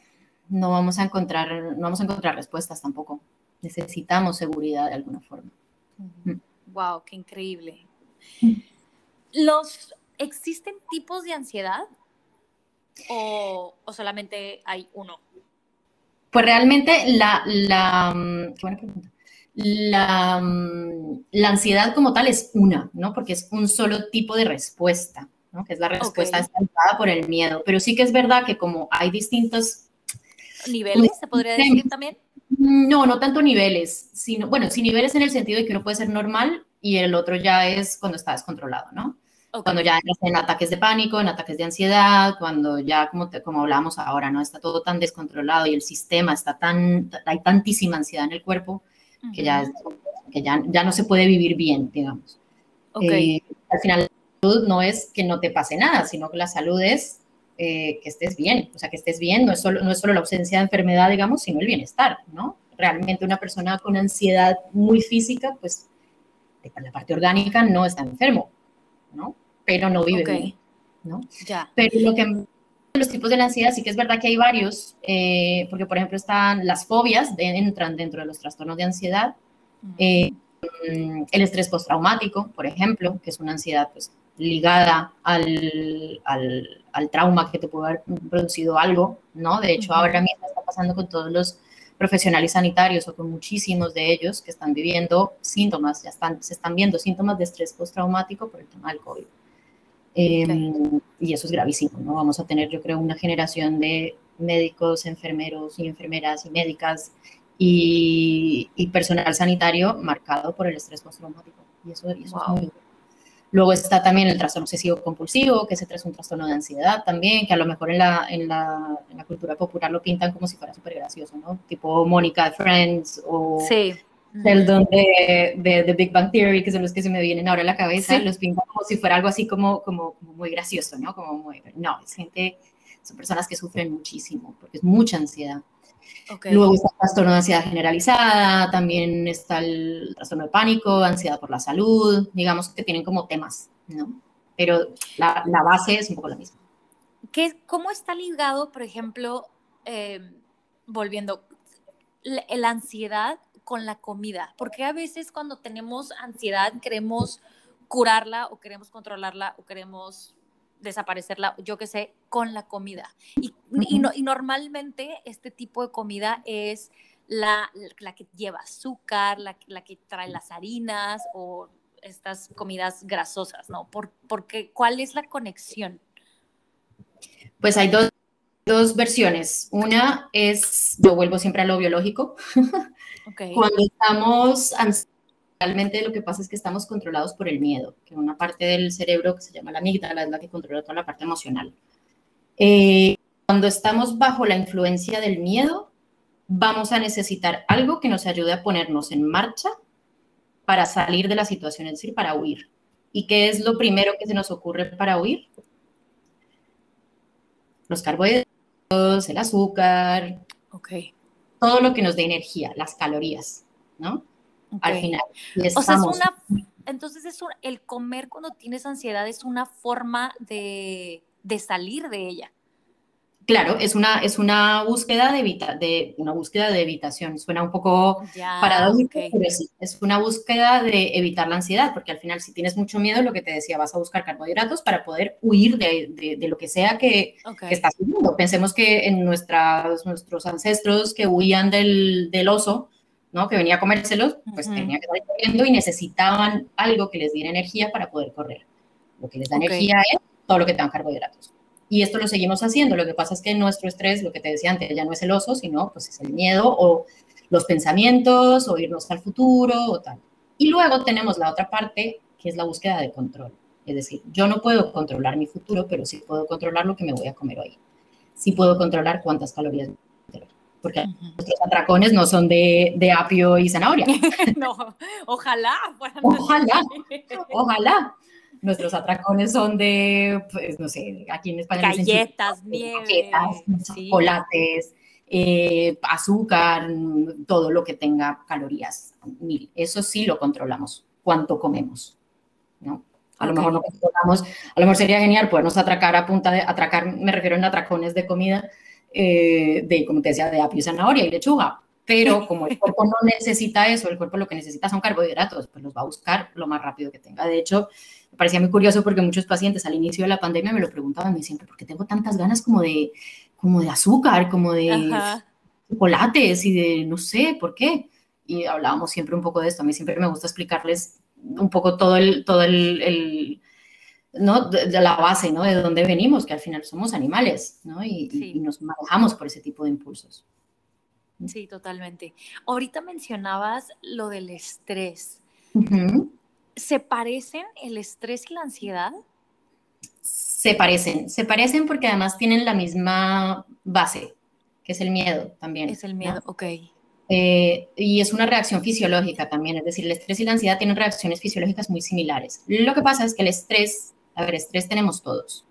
no vamos a encontrar, no vamos a encontrar respuestas tampoco. Necesitamos seguridad de alguna forma. Wow, qué increíble. Mm. ¿Los existen tipos de ansiedad o, o solamente hay uno? Pues realmente la, la, mm, qué buena pregunta la, mm, la, ansiedad como tal es una, ¿no? Porque es un solo tipo de respuesta, ¿no? Que es la respuesta okay. por el miedo. Pero sí que es verdad que como hay distintos... ¿Niveles, se podría decir también? No, no tanto niveles, sino, bueno, sí niveles en el sentido de que uno puede ser normal y el otro ya es cuando está descontrolado, ¿no? Okay. Cuando ya en ataques de pánico, en ataques de ansiedad, cuando ya, como, te, como hablamos ahora, ¿no? Está todo tan descontrolado y el sistema está tan, hay tantísima ansiedad en el cuerpo que, ya, que ya, ya no se puede vivir bien, digamos. Okay. Eh, al final, la salud no es que no te pase nada, sino que la salud es eh, que estés bien, o sea, que estés bien, no es, solo, no es solo la ausencia de enfermedad, digamos, sino el bienestar, ¿no? Realmente una persona con ansiedad muy física, pues la parte orgánica no está enfermo, ¿no? Pero no vive okay. bien, ¿no? Ya. Pero lo que los tipos de la ansiedad sí que es verdad que hay varios, eh, porque por ejemplo están las fobias, de, entran dentro de los trastornos de ansiedad, eh, el estrés postraumático, por ejemplo, que es una ansiedad pues, ligada al, al, al, trauma que te puede haber producido algo, ¿no? De hecho, ahora mismo está pasando con todos los profesionales sanitarios o con muchísimos de ellos que están viviendo síntomas, ya están, se están viendo síntomas de estrés postraumático por el tema del COVID. Eh. Y eso es gravísimo, ¿no? Vamos a tener, yo creo, una generación de médicos, enfermeros y enfermeras y médicas y, y personal sanitario marcado por el estrés postraumático. Y eso, y eso wow. es muy Luego está también el trastorno obsesivo compulsivo, que ese es un trastorno de ansiedad también, que a lo mejor en la, en la, en la cultura popular lo pintan como si fuera súper gracioso, ¿no? Tipo Mónica de Friends o sí. Sheldon de, de, de, Big Bang Theory, que son los que se me vienen ahora a la cabeza, sí. los pintan como si fuera algo así como, como, como, muy gracioso, ¿no? Como muy, no, es gente, son personas que sufren muchísimo, porque es mucha ansiedad. Okay. Luego está el trastorno de ansiedad generalizada, también está el trastorno de pánico, ansiedad por la salud, digamos que tienen como temas, ¿no? Pero la, la base es un poco la misma. ¿Qué, ¿Cómo está ligado, por ejemplo, eh, volviendo, la, la ansiedad con la comida, porque a veces cuando tenemos ansiedad queremos curarla o queremos controlarla o queremos desaparecerla, yo qué sé, con la comida. Y, y, no, y, normalmente este tipo de comida es la, la que lleva azúcar, la, la, que trae las harinas o estas comidas grasosas, ¿no? Por, porque, ¿Cuál es la conexión? Pues hay dos, dos versiones. Una es, yo vuelvo siempre a lo biológico. Okay. Cuando estamos realmente lo que pasa es que estamos controlados por el miedo, que una parte del cerebro que se llama la amígdala es la que controla toda la parte emocional. Eh, cuando estamos bajo la influencia del miedo, vamos a necesitar algo que nos ayude a ponernos en marcha para salir de la situación, es decir, para huir. ¿Y qué es lo primero que se nos ocurre para huir? Los carbohidratos, el azúcar. Okay todo lo que nos dé energía, las calorías, ¿no? Okay. Al final. O sea, es una, entonces es un, el comer cuando tienes ansiedad es una forma de, de salir de ella. Claro, es una, es una búsqueda de, evita, de una búsqueda de evitación. Suena un poco paradójico, okay. pero sí, es una búsqueda de evitar la ansiedad, porque al final si tienes mucho miedo, lo que te decía, vas a buscar carbohidratos para poder huir de, de, de lo que sea que, okay. que, estás viviendo. Pensemos que en nuestras, nuestros ancestros que huían del, del oso, ¿no? que venía a comérselos, pues uh -huh. tenían que estar corriendo y necesitaban algo que les diera energía para poder correr. Lo que les da okay. energía es todo lo que tenga carbohidratos. Y esto lo seguimos haciendo. Lo que pasa es que nuestro estrés, lo que te decía antes, ya no es el oso, sino pues es el miedo o los pensamientos o irnos al futuro o tal. Y luego tenemos la otra parte, que es la búsqueda de control. Es decir, yo no puedo controlar mi futuro, pero sí puedo controlar lo que me voy a comer hoy. Sí puedo controlar cuántas calorías porque nuestros atracones no son de, de apio y zanahoria. no, ojalá. Ojalá, ojalá nuestros atracones son de, pues, no sé, aquí en España. Galletas, nieve. Galletas, sí. chocolates, eh, azúcar, todo lo que tenga calorías mil. Eso sí lo controlamos, cuánto comemos, ¿no? A lo mejor no controlamos, a lo mejor sería genial podernos atracar a punta de, atracar, me refiero en atracones de comida, eh, de, como te decía, de apio zanahoria y lechuga, pero como el cuerpo no necesita eso, el cuerpo lo que necesita son carbohidratos, pues los va a buscar lo más rápido que tenga. De hecho, me parecía muy curioso porque muchos pacientes al inicio de la pandemia me lo preguntaban, me decían, ¿por qué tengo tantas ganas como de, como de azúcar, como de chocolates y de, no sé, ¿por qué? Y hablábamos siempre un poco de esto. A mí siempre me gusta explicarles un poco todo el, todo el, ¿no? De, la base, ¿no? De dónde venimos, que al final somos animales, ¿no? Y, nos manejamos por ese tipo de impulsos. Sí, totalmente. Ahorita mencionabas lo del estrés. ¿Se parecen el estrés y la ansiedad? Se parecen, se parecen porque además tienen la misma base, que es el miedo también. Es el miedo, ok. Eh, y es una reacción fisiológica también, es decir, el estrés y la ansiedad tienen reacciones fisiológicas muy similares. Lo que pasa es que el estrés, a ver, estrés tenemos todos.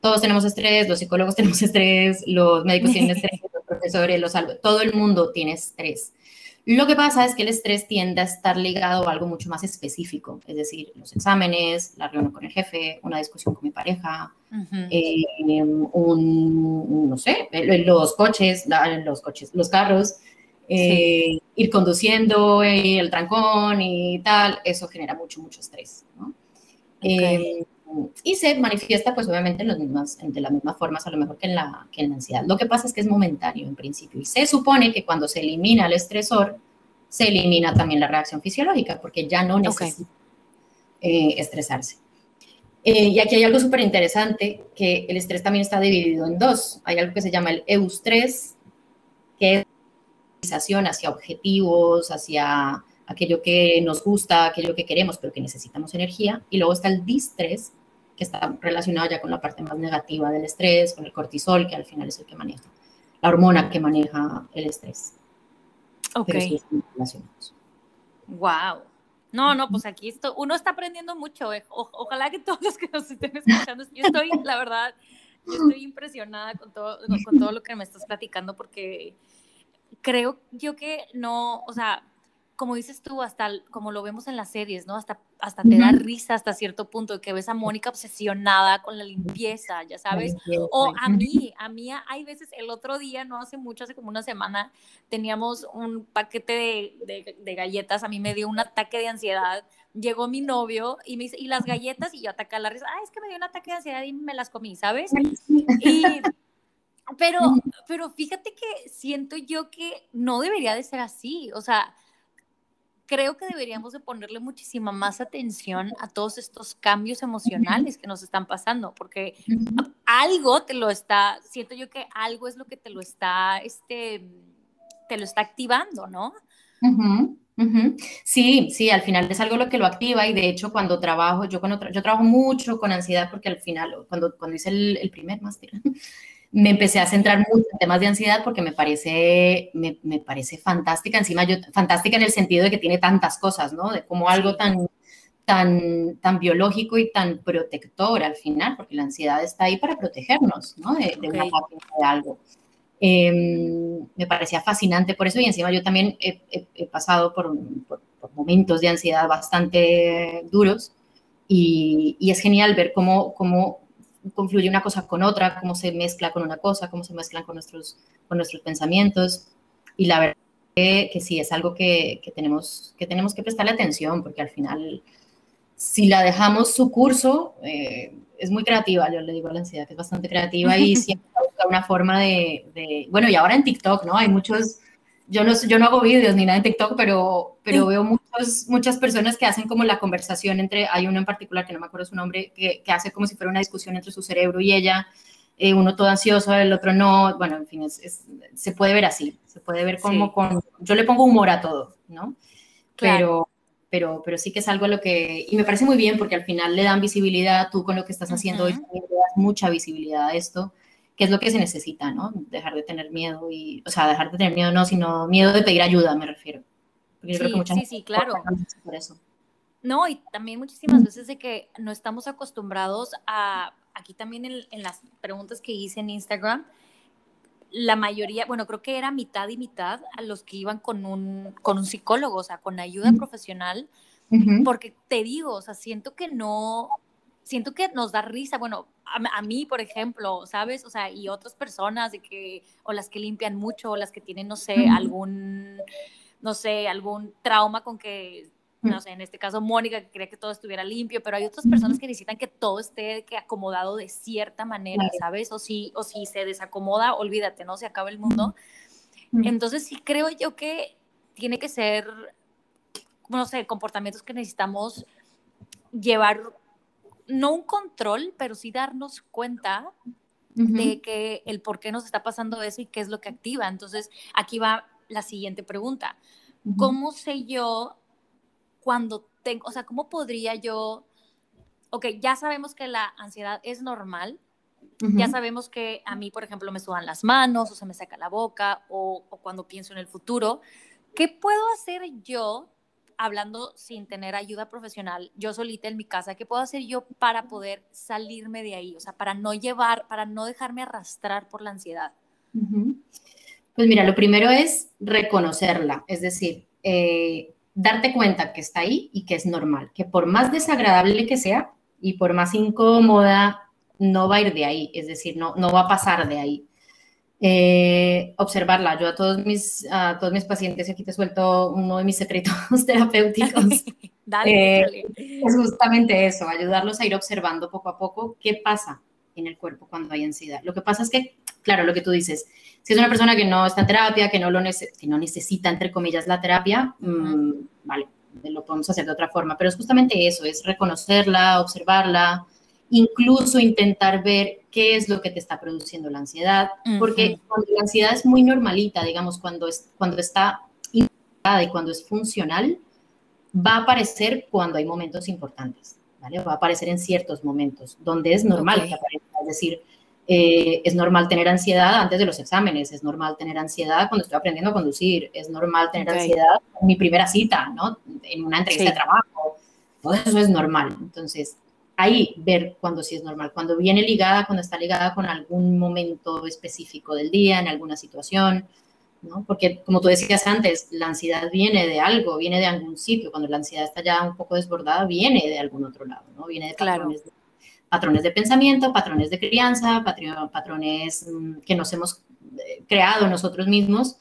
Todos tenemos estrés, los psicólogos tenemos estrés, los médicos tienen estrés, los profesores, los todo el mundo tiene estrés. Lo que pasa es que el estrés tiende a estar ligado a algo mucho más específico, es decir, los exámenes, la reunión con el jefe, una discusión con mi pareja, eh, un, no sé, los coches, los coches, los carros, eh, ir conduciendo, eh, el trancón y tal, eso genera mucho, mucho estrés. Eh, y se manifiesta, pues obviamente, en los mismas, de las mismas formas, a lo mejor que en, la, que en la ansiedad. Lo que pasa es que es momentáneo en principio y se supone que cuando se elimina el estresor, se elimina también la reacción fisiológica, porque ya no necesita estresarse. y aquí hay algo súper interesante, que el estrés también está dividido en dos. Hay algo que se llama el eustrés, que es hacia objetivos, hacia aquello que nos gusta, aquello que queremos, pero que necesitamos energía. Y luego está el distrés, que está relacionado ya con la parte más negativa del estrés, con el cortisol, que al final es el que maneja, la hormona que maneja el estrés. Ok. Wow. No, no, pues aquí esto, uno está aprendiendo mucho. Eh. ojalá que todos los que nos estén escuchando, yo estoy, la verdad, yo estoy impresionada con todo, con todo lo que me estás platicando porque creo yo que no, o sea, como dices tú, hasta como lo vemos en las series, ¿no? Hasta, hasta te da risa hasta cierto punto, que ves a Mónica obsesionada con la limpieza, ya sabes. O a mí, a mí hay veces, el otro día, no hace mucho, hace como una semana, teníamos un paquete de, de, galletas, a mí me dio un ataque de ansiedad. Llegó mi novio y me dice, ¿y las galletas? Y yo ataca la risa, ah, es que me dio un ataque de ansiedad y me las comí, ¿sabes? Y pero, pero fíjate que siento yo que no debería de ser así. O sea, creo que deberíamos de ponerle muchísima más atención a todos estos cambios emocionales que nos están pasando, porque algo te lo está, siento yo que algo es lo que te lo está, este, te lo está activando, ¿no? Sí, sí, al final es algo lo que lo activa y de hecho cuando trabajo, yo, cuando yo trabajo mucho con ansiedad porque al final, cuando, cuando hice el, el primer máster, me empecé a centrar mucho en temas de ansiedad porque me parece, me, me, parece fantástica, encima yo, fantástica en el sentido de que tiene tantas cosas, ¿no? De como algo tan, tan, tan biológico y tan protector al final, porque la ansiedad está ahí para protegernos, ¿no? De, de una de algo. Em, me parecía fascinante por eso y encima yo también he, he, pasado por, por, momentos de ansiedad bastante duros y, y es genial ver cómo, cómo confluye una cosa con otra, cómo se mezcla con una cosa, cómo se mezclan con nuestros, con nuestros pensamientos. Y la verdad que, que sí, es algo que, que, tenemos, que tenemos que prestarle atención, porque al final, si la dejamos su curso, eh, es muy creativa, yo le digo a la ansiedad que es bastante creativa y siempre busca una forma de, de, bueno, y ahora en TikTok, ¿no? Hay muchos yo no, yo no hago vídeos ni nada en TikTok, pero, pero veo muchos, muchas personas que hacen como la conversación entre, hay uno en particular que no me acuerdo su nombre, que, que hace como si fuera una discusión entre su cerebro y ella, eh, uno todo ansioso, el otro no, bueno, en fin, es, se puede ver así, se puede ver como con, yo le pongo humor a todo, ¿no? Pero, pero, pero sí que es algo a lo que, y me parece muy bien porque al final le dan visibilidad, tú con lo que estás haciendo hoy también le das mucha visibilidad a esto qué es lo que se necesita, ¿no? Dejar de tener miedo y, o sea, dejar de tener miedo no, sino miedo de pedir ayuda, me refiero. Porque yo sí, creo que sí, sí, claro. Por eso. No, y también muchísimas veces de que no estamos acostumbrados a, aquí también en, las preguntas que hice en Instagram, la mayoría, bueno, creo que era mitad y mitad a los que iban con un, con un psicólogo, o sea, con ayuda profesional, porque te digo, o sea, siento que no, siento que nos da risa, bueno, a, mí, por ejemplo, ¿sabes? O sea, y otras personas de que, o las que limpian mucho, o las que tienen, no sé, algún, no sé, algún trauma con que no sé, en este caso Mónica que quería que todo estuviera limpio, pero hay otras personas que necesitan que todo esté que acomodado de cierta manera, ¿sabes? O si, o si se desacomoda, olvídate, ¿no? Se acaba el mundo. Entonces sí creo yo que tiene que ser, no sé, comportamientos que necesitamos llevar, no un control, pero sí darnos cuenta de que el por qué nos está pasando eso y qué es lo que activa. Entonces aquí va la siguiente pregunta. ¿Cómo sé yo cuando tengo, o sea, ¿cómo podría yo, ok, ya sabemos que la ansiedad es normal, ya sabemos que a mí, por ejemplo, me sudan las manos o se me seca la boca o, cuando pienso en el futuro, ¿qué puedo hacer yo? Hablando sin tener ayuda profesional, yo solita en mi casa, ¿qué puedo hacer yo para poder salirme de ahí? O sea, para no llevar, para no dejarme arrastrar por la ansiedad. Pues mira, lo primero es reconocerla, es decir, eh, darte cuenta que está ahí y que es normal, que por más desagradable que sea y por más incómoda, no va a ir de ahí, es decir, no, no va a pasar de ahí. Eh, observarla. Yo a todos mis, a todos mis pacientes, y aquí te suelto uno de mis secretos terapéuticos, dale, eh, es justamente eso, ayudarlos a ir observando poco a poco qué pasa en el cuerpo cuando hay ansiedad. Lo que pasa es que, claro, lo que tú dices, si es una persona que no está en terapia, que no, lo que no necesita, entre comillas, la terapia, mm, vale, lo podemos hacer de otra forma. Pero es justamente eso, es reconocerla, observarla, incluso intentar ver qué es lo que te está produciendo la ansiedad, porque cuando la ansiedad es muy normalita, digamos, cuando, es, cuando está integrada y cuando es funcional, va a aparecer cuando hay momentos importantes, ¿vale? Va a aparecer en ciertos momentos, donde es normal que aparezca, es decir, eh, es normal tener ansiedad antes de los exámenes, es normal tener ansiedad cuando estoy aprendiendo a conducir, es normal tener ansiedad en mi primera cita, ¿no? En una entrevista de trabajo. Todo eso es normal. Entonces, ahí ver cuando sí es normal, cuando viene ligada, cuando está ligada con algún momento específico del día, en alguna situación, ¿no? Porque como tú decías antes, la ansiedad viene de algo, viene de algún sitio. Cuando la ansiedad está ya un poco desbordada, viene de algún otro lado, ¿no? Viene de patrones de patrones de pensamiento, patrones de crianza, patrones mm, que nos hemos eh, creado nosotros mismos,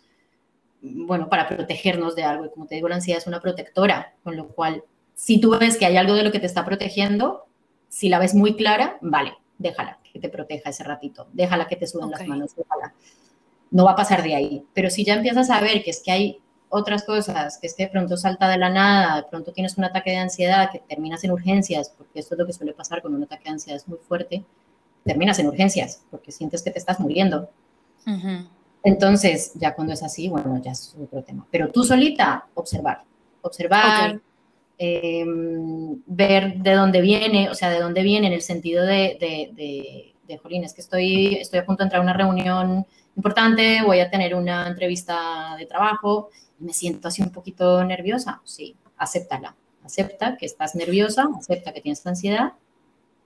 bueno, para protegernos de algo. Y como te digo, la ansiedad es una protectora, con lo cual, si tú ves que hay algo de lo que te está protegiendo, si la ves muy clara, vale, déjala que te proteja ese ratito, déjala que te suben las manos, déjala. No va a pasar de ahí. Pero si ya empiezas a ver que es que hay otras cosas, que es que de pronto salta de la nada, de pronto tienes un ataque de ansiedad, que terminas en urgencias, porque esto es lo que suele pasar con un ataque de ansiedad es muy fuerte, terminas en urgencias, porque sientes que te estás muriendo. Entonces, ya cuando es así, bueno, ya es otro tema. Pero tú solita, observar, observar, em, ver de dónde viene, o sea, de dónde viene en el sentido de, de, de, de Jolín, es que estoy, estoy a punto de entrar a una reunión importante, voy a tener una entrevista de trabajo me siento así un poquito nerviosa, sí, acéptala. Acepta que estás nerviosa, acepta que tienes ansiedad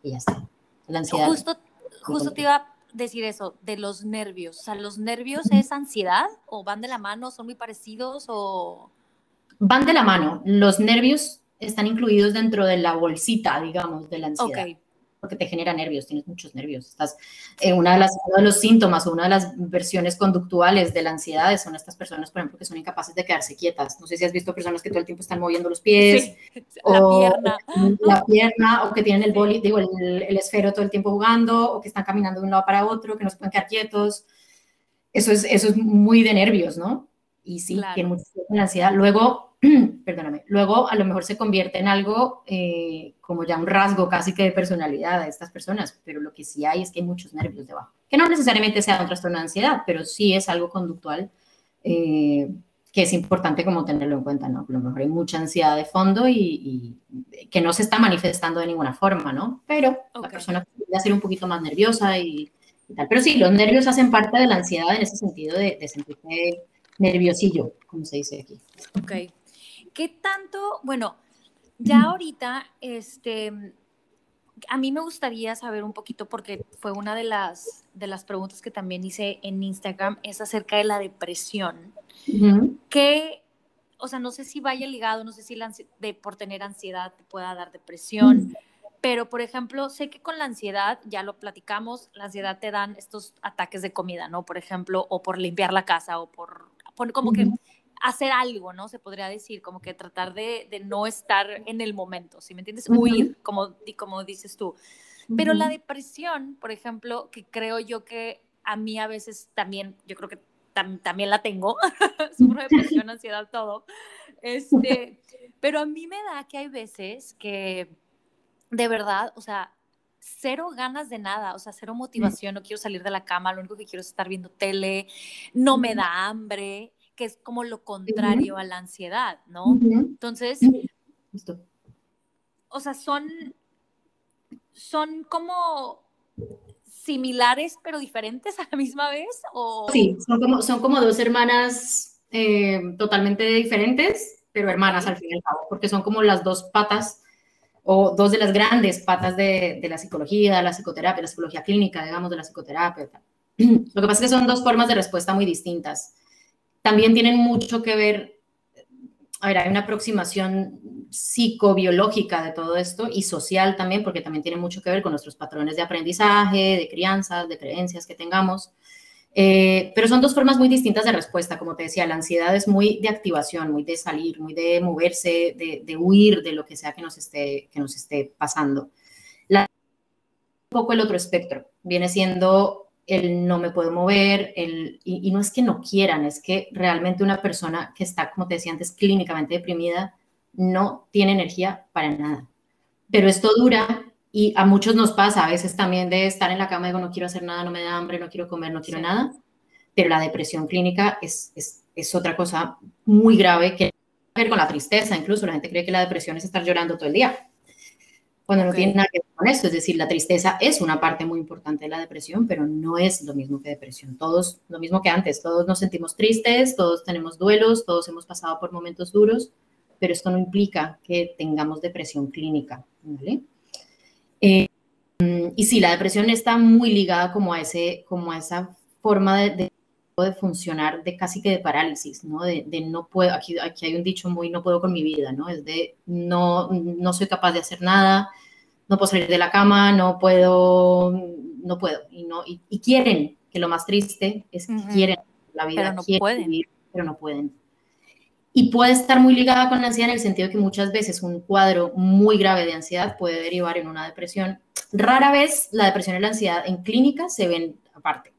y ya está. La ansiedad. Justo, justo te iba a decir eso, de los nervios. O sea, ¿los nervios es ansiedad o van de la mano, son muy parecidos o...? Van de la mano. Los nervios están incluidos dentro de la bolsita, digamos, de la ansiedad. Ok porque te genera nervios, tienes muchos nervios. Estás, eh, una de las, uno de los síntomas o una de las versiones conductuales de la ansiedad son estas personas, por ejemplo, que son incapaces de quedarse quietas. No sé si has visto personas que todo el tiempo están moviendo los pies, la pierna. La pierna, o que tienen el boli, digo, el, el, esfero todo el tiempo jugando, o que están caminando de un lado para otro, que no se pueden quedar quietos. Eso es, eso es muy de nervios, ¿no? Y sí, claro. tiene mucha ansiedad. Luego, perdóname, luego a lo mejor se convierte en algo eh, como ya un rasgo casi que de personalidad de estas personas, pero lo que sí hay es que hay muchos nervios debajo, que no necesariamente sea un trastorno de ansiedad, pero sí es algo conductual eh, que es importante como tenerlo en cuenta, ¿no? A lo mejor hay mucha ansiedad de fondo y, que no se está manifestando de ninguna forma, ¿no? Pero la persona puede ser un poquito más nerviosa y, tal. Pero sí, los nervios hacen parte de la ansiedad en ese sentido de, de sentirse nerviosillo, como se dice aquí. Ok. ¿Qué tanto, bueno, ya ahorita, este, a mí me gustaría saber un poquito, porque fue una de las, de las preguntas que también hice en Instagram, es acerca de la depresión. Que, o sea, no sé si vaya ligado, no sé si de, por tener ansiedad te pueda dar depresión. Pero, por ejemplo, sé que con la ansiedad, ya lo platicamos, la ansiedad te dan estos ataques de comida, ¿no? Por ejemplo, o por limpiar la casa, o por, como que hacer algo, ¿no? Se podría decir, como que tratar de, de no estar en el momento, ¿sí me entiendes? Huir, como, como dices tú. Pero la depresión, por ejemplo, que creo yo que a mí a veces también, yo creo que también la tengo, sufro depresión, ansiedad, todo. Este, pero a mí me da que hay veces que de verdad, o sea, cero ganas de nada, o sea, cero motivación, no quiero salir de la cama, lo único que quiero es estar viendo tele, no me da hambre, que es como lo contrario a la ansiedad, ¿no? Entonces, o sea, son, son como similares pero diferentes a la misma vez? ¿o? Sí, son como, son como dos hermanas eh, totalmente diferentes, pero hermanas al fin y al cabo, porque son como las dos patas o dos de las grandes patas de, de la psicología, de la psicoterapia, la psicología clínica, digamos, de la psicoterapia. Lo que pasa es que son dos formas de respuesta muy distintas también tienen mucho que ver, a ver, hay una aproximación psicobiológica de todo esto y social también, porque también tiene mucho que ver con nuestros patrones de aprendizaje, de crianzas, de creencias que tengamos. Eh, pero son dos formas muy distintas de respuesta. Como te decía, la ansiedad es muy de activación, muy de salir, muy de moverse, de, huir de lo que sea que nos esté, pasando. La, un poco el otro espectro viene siendo el no me puedo mover, el, y, no es que no quieran, es que realmente una persona que está, como te decía antes, clínicamente deprimida, no tiene energía para nada. Pero esto dura y a muchos nos pasa a veces también de estar en la cama y digo, no quiero hacer nada, no me da hambre, no quiero comer, no quiero nada. Pero la depresión clínica es, es, es otra cosa muy grave que ver con la tristeza. Incluso la gente cree que la depresión es estar llorando todo el día cuando no tiene nada que ver con eso. Es decir, la tristeza es una parte muy importante de la depresión, pero no es lo mismo que depresión. Todos, lo mismo que antes, todos nos sentimos tristes, todos tenemos duelos, todos hemos pasado por momentos duros, pero esto no implica que tengamos depresión clínica, ¿vale? Eh, y sí, la depresión está muy ligada como a, ese, como a esa forma de, de funcionar de casi que de parálisis, ¿no? De, de, no puedo, aquí, aquí hay un dicho muy no puedo con mi vida, ¿no? Es de no, no soy capaz de hacer nada, no puedo salir de la cama, no puedo, no puedo. Y, no, y, quieren, que lo más triste es que quieren la vida, pero no pueden. pero no pueden. Y puede estar muy ligada con la ansiedad en el sentido de que muchas veces un cuadro muy grave de ansiedad puede derivar en una depresión. Rara vez la depresión y la ansiedad en clínica se ven aparte.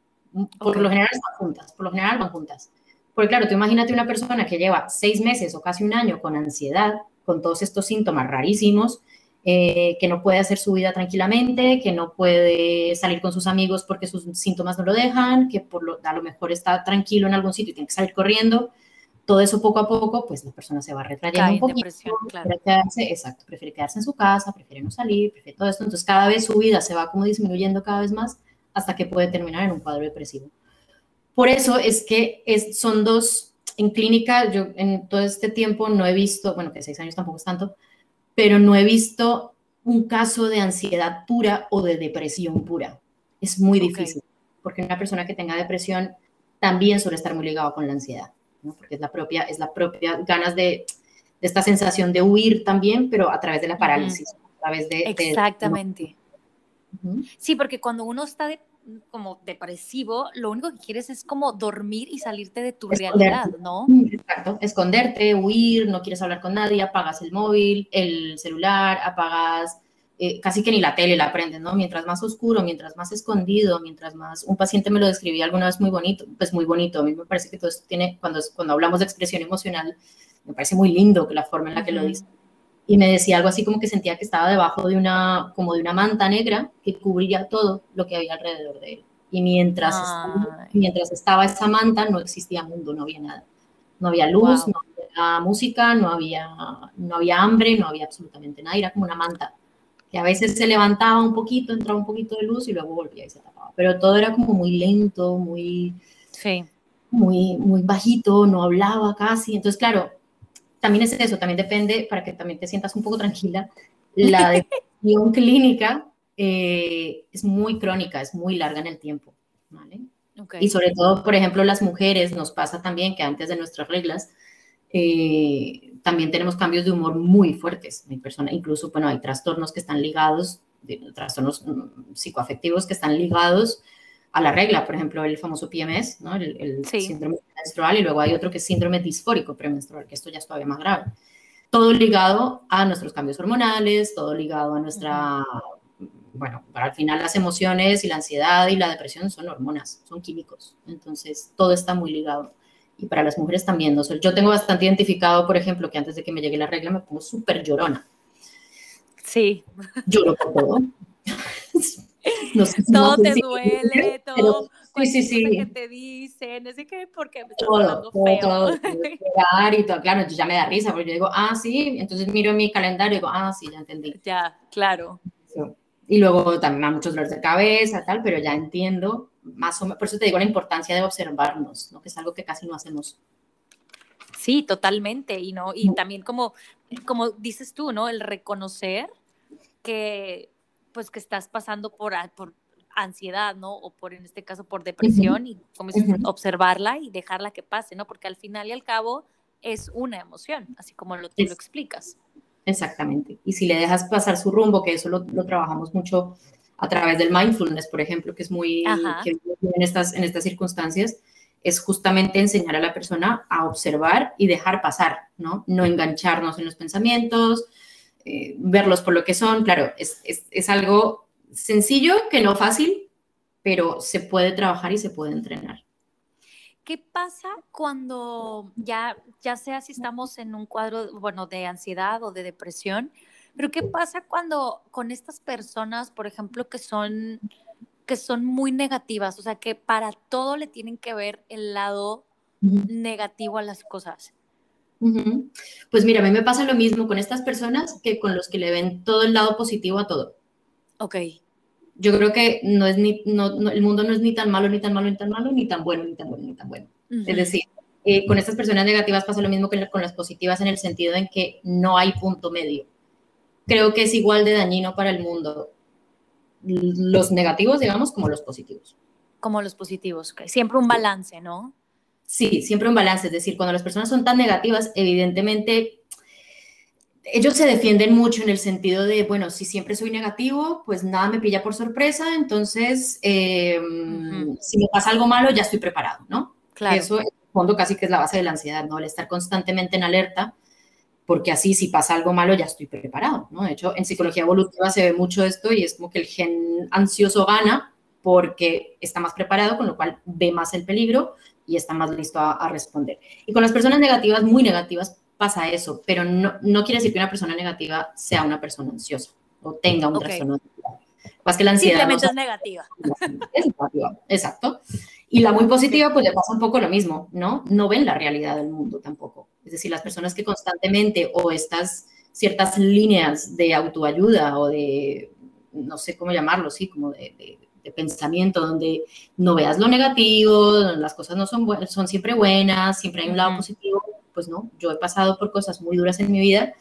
Por lo general van juntas, por lo general van juntas. Porque claro, tú imagínate una persona que lleva seis meses o casi un año con ansiedad, con todos estos síntomas rarísimos, eh, que no puede hacer su vida tranquilamente, que no puede salir con sus amigos porque sus síntomas no lo dejan, que por lo, a lo mejor está tranquilo en algún sitio y tiene que salir corriendo. Todo eso poco a poco, pues la persona se va retrayendo un poquito. Prefiere quedarse, exacto, prefiere quedarse en su casa, prefiere no salir, prefiere todo esto. Entonces cada vez su vida se va como disminuyendo cada vez más hasta que puede terminar en un cuadro depresivo. Por eso es que es, son dos, en clínica, yo en todo este tiempo no he visto, bueno, que seis años tampoco es tanto, pero no he visto un caso de ansiedad pura o de depresión pura. Es muy difícil, porque una persona que tenga depresión también suele estar muy ligado con la ansiedad, ¿no? porque es la propia, es la propia ganas de, esta sensación de huir también, pero a través de la parálisis, a través de... Exactamente. Sí, porque cuando uno está de, como depresivo, lo único que quieres es como dormir y salirte de tu realidad, ¿no? Exacto, esconderte, huir, no quieres hablar con nadie, apagas el móvil, el celular, apagas eh, casi que ni la tele la prendes, ¿no? Mientras más oscuro, mientras más escondido, mientras más... Un paciente me lo describía alguna vez muy bonito, pues muy bonito, a mí me parece que todo esto tiene, cuando, cuando hablamos de expresión emocional, me parece muy lindo que la forma en la que lo dice y me decía algo así como que sentía que estaba debajo de una, como de una manta negra que cubría todo lo que había alrededor de él. Y mientras, estaba, mientras estaba esa manta no existía mundo, no había nada. No había luz, no había música, no había, no había hambre, no había absolutamente nada. Era como una manta que a veces se levantaba un poquito, entraba un poquito de luz y luego volvía y se tapaba. Pero todo era como muy lento, muy, sí. muy, muy bajito, no hablaba casi. Entonces, claro, también es eso, también depende, para que también te sientas un poco tranquila, la depresión clínica eh, es muy crónica, es muy larga en el tiempo. ¿vale? Y sobre todo, por ejemplo, las mujeres, nos pasa también que antes de nuestras reglas, eh, también tenemos cambios de humor muy fuertes. Hay personas, incluso, bueno, hay trastornos que están ligados, trastornos mm, psicoafectivos que están ligados a la regla, por ejemplo, el famoso PMS, ¿no? el, síndrome menstrual, y luego hay otro que es síndrome disfórico premenstrual, que esto ya es todavía más grave. Todo ligado a nuestros cambios hormonales, todo ligado a nuestra, bueno, para al final las emociones y la ansiedad y la depresión son hormonas, son químicos, entonces todo está muy ligado. Y para las mujeres también, ¿no? yo tengo bastante identificado, por ejemplo, que antes de que me llegue la regla me pongo súper llorona. Sí. Lloro por todo. todo te duele, todo. sí, sí, sí. que te dicen, así que porque me todo, todo, feo. todo, y todo, claro, ya me da risa, porque yo digo, ah, sí, entonces miro mi calendario y digo, ah, sí, ya entendí. Ya, claro. Y luego también hay muchos dolores de cabeza, tal, pero ya entiendo más o menos, por eso te digo la importancia de observarnos, ¿no? Que es algo que casi no hacemos. Sí, totalmente, y no, y también como, como dices tú, ¿no? El reconocer que pues que estás pasando por, por ansiedad, ¿no? O por, en este caso, por depresión y como observarla y dejarla que pase, ¿no? Porque al final y al cabo es una emoción, así como lo, tú lo explicas. Exactamente. Y si le dejas pasar su rumbo, que eso lo, trabajamos mucho a través del mindfulness, por ejemplo, que es muy en estas, en estas circunstancias, es justamente enseñar a la persona a observar y dejar pasar, ¿no? No engancharnos en los pensamientos, eh, verlos por lo que son. Claro, es, es, algo sencillo, que no fácil, pero se puede trabajar y se puede entrenar. ¿Qué pasa cuando ya, ya sea si estamos en un cuadro, bueno, de ansiedad o de depresión, pero qué pasa cuando con estas personas, por ejemplo, que son, que son muy negativas, o sea, que para todo le tienen que ver el lado negativo a las cosas? Pues mira, a mí me pasa lo mismo con estas personas que con los que le ven todo el lado positivo a todo. Ok. Yo creo que no es ni, no, el mundo no es ni tan malo, ni tan malo, ni tan malo, ni tan bueno, ni tan bueno, ni tan bueno. Es decir, eh, con estas personas negativas pasa lo mismo que con las positivas en el sentido en que no hay punto medio. Creo que es igual de dañino para el mundo los negativos, digamos, como los positivos. Como los positivos, siempre un balance, ¿no? Sí, siempre un balance. Es decir, cuando las personas son tan negativas, evidentemente ellos se defienden mucho en el sentido de, bueno, si siempre soy negativo, pues nada me pilla por sorpresa, entonces em, si me pasa algo malo ya estoy preparado, ¿no? Claro. Eso en el fondo casi que es la base de la ansiedad, ¿no? El estar constantemente en alerta, porque así si pasa algo malo ya estoy preparado, ¿no? De hecho, en psicología evolutiva se ve mucho esto y es como que el gen ansioso gana porque está más preparado, con lo cual ve más el peligro y está más listo a, responder. Y con las personas negativas, muy negativas, pasa eso, pero no, no, quiere decir que una persona negativa sea una persona ansiosa o tenga un trastorno. Más que la ansiedad. Simplemente es negativa. Es negativa, exacto. Y la muy positiva, pues le pasa un poco lo mismo, ¿no? No ven la realidad del mundo tampoco. Es decir, las personas que constantemente o estas ciertas líneas de autoayuda o de, no sé cómo llamarlo, sí, como de de pensamiento, donde no veas lo negativo, las cosas no son, son siempre buenas, siempre hay un lado positivo, pues no, yo he pasado por cosas muy duras en mi vida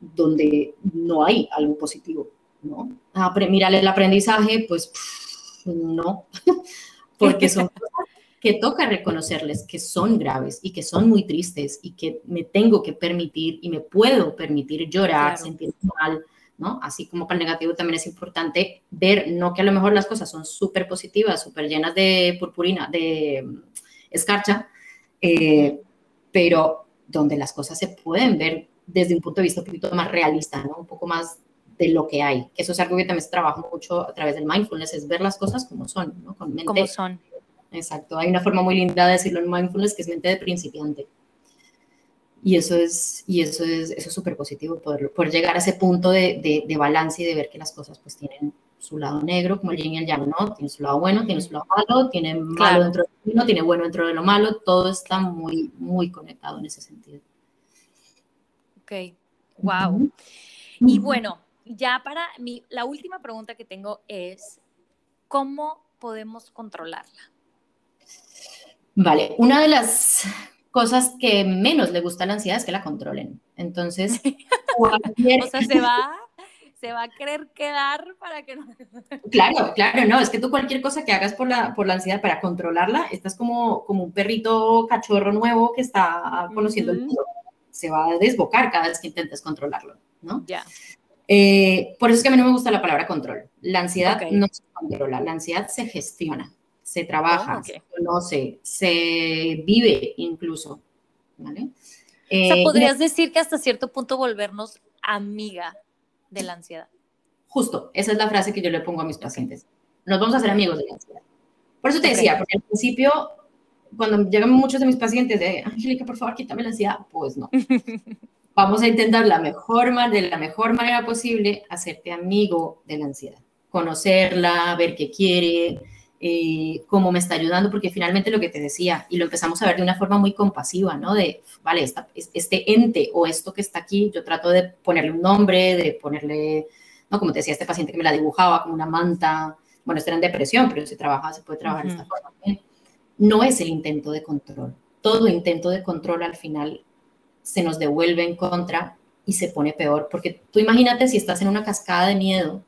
donde no hay algo positivo, ¿no? Mira, el aprendizaje, pues no, porque son cosas que toca reconocerles que son graves y que son muy tristes y que me tengo que permitir y me puedo permitir llorar, sentirme mal, ¿no? Así como para el negativo también es importante ver, no que a lo mejor las cosas son súper positivas, súper llenas de purpurina, de mm, escarcha, eh, pero donde las cosas se pueden ver desde un punto de vista un poquito más realista, ¿no? Un poco más de lo que hay. Eso es algo que también trabajo mucho a través del mindfulness, es ver las cosas como son, ¿no? Con mente. Como son. Exacto. Hay una forma muy linda de decirlo en mindfulness que es mente de principiante. Y eso es y eso es eso es súper positivo, poder, poder, llegar a ese punto de, de, balance y de ver que las cosas pues tienen su lado negro, como el yin y el yang, ¿no? Tiene su lado bueno, tiene su lado malo, tiene malo dentro de lo bueno, tiene bueno dentro de lo malo, todo está muy, muy conectado en ese sentido. Ok, wow. Y bueno, ya para mí, la última pregunta que tengo es, ¿cómo podemos controlarla? Vale, una de las cosas que menos le gusta a la ansiedad es que la controlen. Entonces, o sea, se va, se va a querer quedar para que no... Claro, claro, no, es que tú cualquier cosa que hagas por la, por la ansiedad para controlarla, estás como, como un perrito cachorro nuevo que está conociendo el mundo. Se va a desbocar cada vez que intentes controlarlo, ¿no? Ya. Eh, por eso es que a mí no me gusta la palabra control. La ansiedad no se controla, la ansiedad se gestiona, se trabaja, oh, se conoce, se vive incluso, ¿vale? o sea, eh, podrías decir que hasta cierto punto volvernos amiga de la ansiedad. Justo, esa es la frase que yo le pongo a mis pacientes. Nos vamos a hacer amigos de la ansiedad. Por eso te decía, porque al principio, cuando llegan muchos de mis pacientes de, Angélica, por favor, quítame la ansiedad, pues no. vamos a intentar la mejor, de la mejor manera posible hacerte amigo de la ansiedad. Conocerla, ver qué quiere, eh, cómo me está ayudando, porque finalmente lo que te decía, y lo empezamos a ver de una forma muy compasiva, ¿no? De, vale, este ente o esto que está aquí, yo trato de ponerle un nombre, de ponerle, ¿no? Como te decía, este paciente que me la dibujaba como una manta, bueno, está en depresión, pero se trabaja, se puede trabajar de esta forma. No es el intento de control. Todo intento de control al final se nos devuelve en contra y se pone peor, porque tú imagínate si estás en una cascada de miedo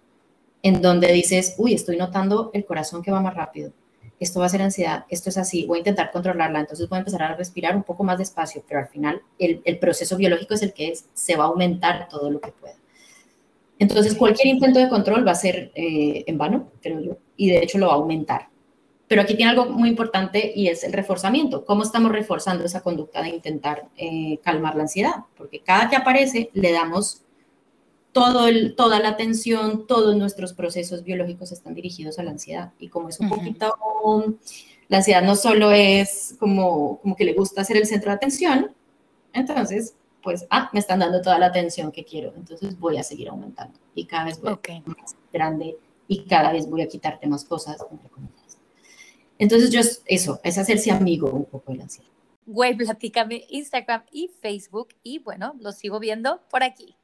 en donde dices, uy, estoy notando el corazón que va más rápido, esto va a ser ansiedad, esto es así, voy a intentar controlarla, entonces voy a empezar a respirar un poco más despacio, pero al final el, proceso biológico es el que es, se va a aumentar todo lo que pueda. Entonces cualquier intento de control va a ser eh, en vano, creo yo, y de hecho lo va a aumentar. Pero aquí tiene algo muy importante y es el reforzamiento. ¿Cómo estamos reforzando esa conducta de intentar eh, calmar la ansiedad? Porque cada que aparece le damos todo el, toda la atención, todos nuestros procesos biológicos están dirigidos a la ansiedad. Y como es un poquito, la ansiedad no solo es como, como que le gusta ser el centro de atención, entonces, pues, ah, me están dando toda la atención que quiero, entonces voy a seguir aumentando. Y cada vez voy a más grande y cada vez voy a quitarte más cosas, entre entonces, yo, eso, es hacerse amigo un poco de la ansiedad. Güey, platícame Instagram y Facebook y bueno, lo sigo viendo por aquí.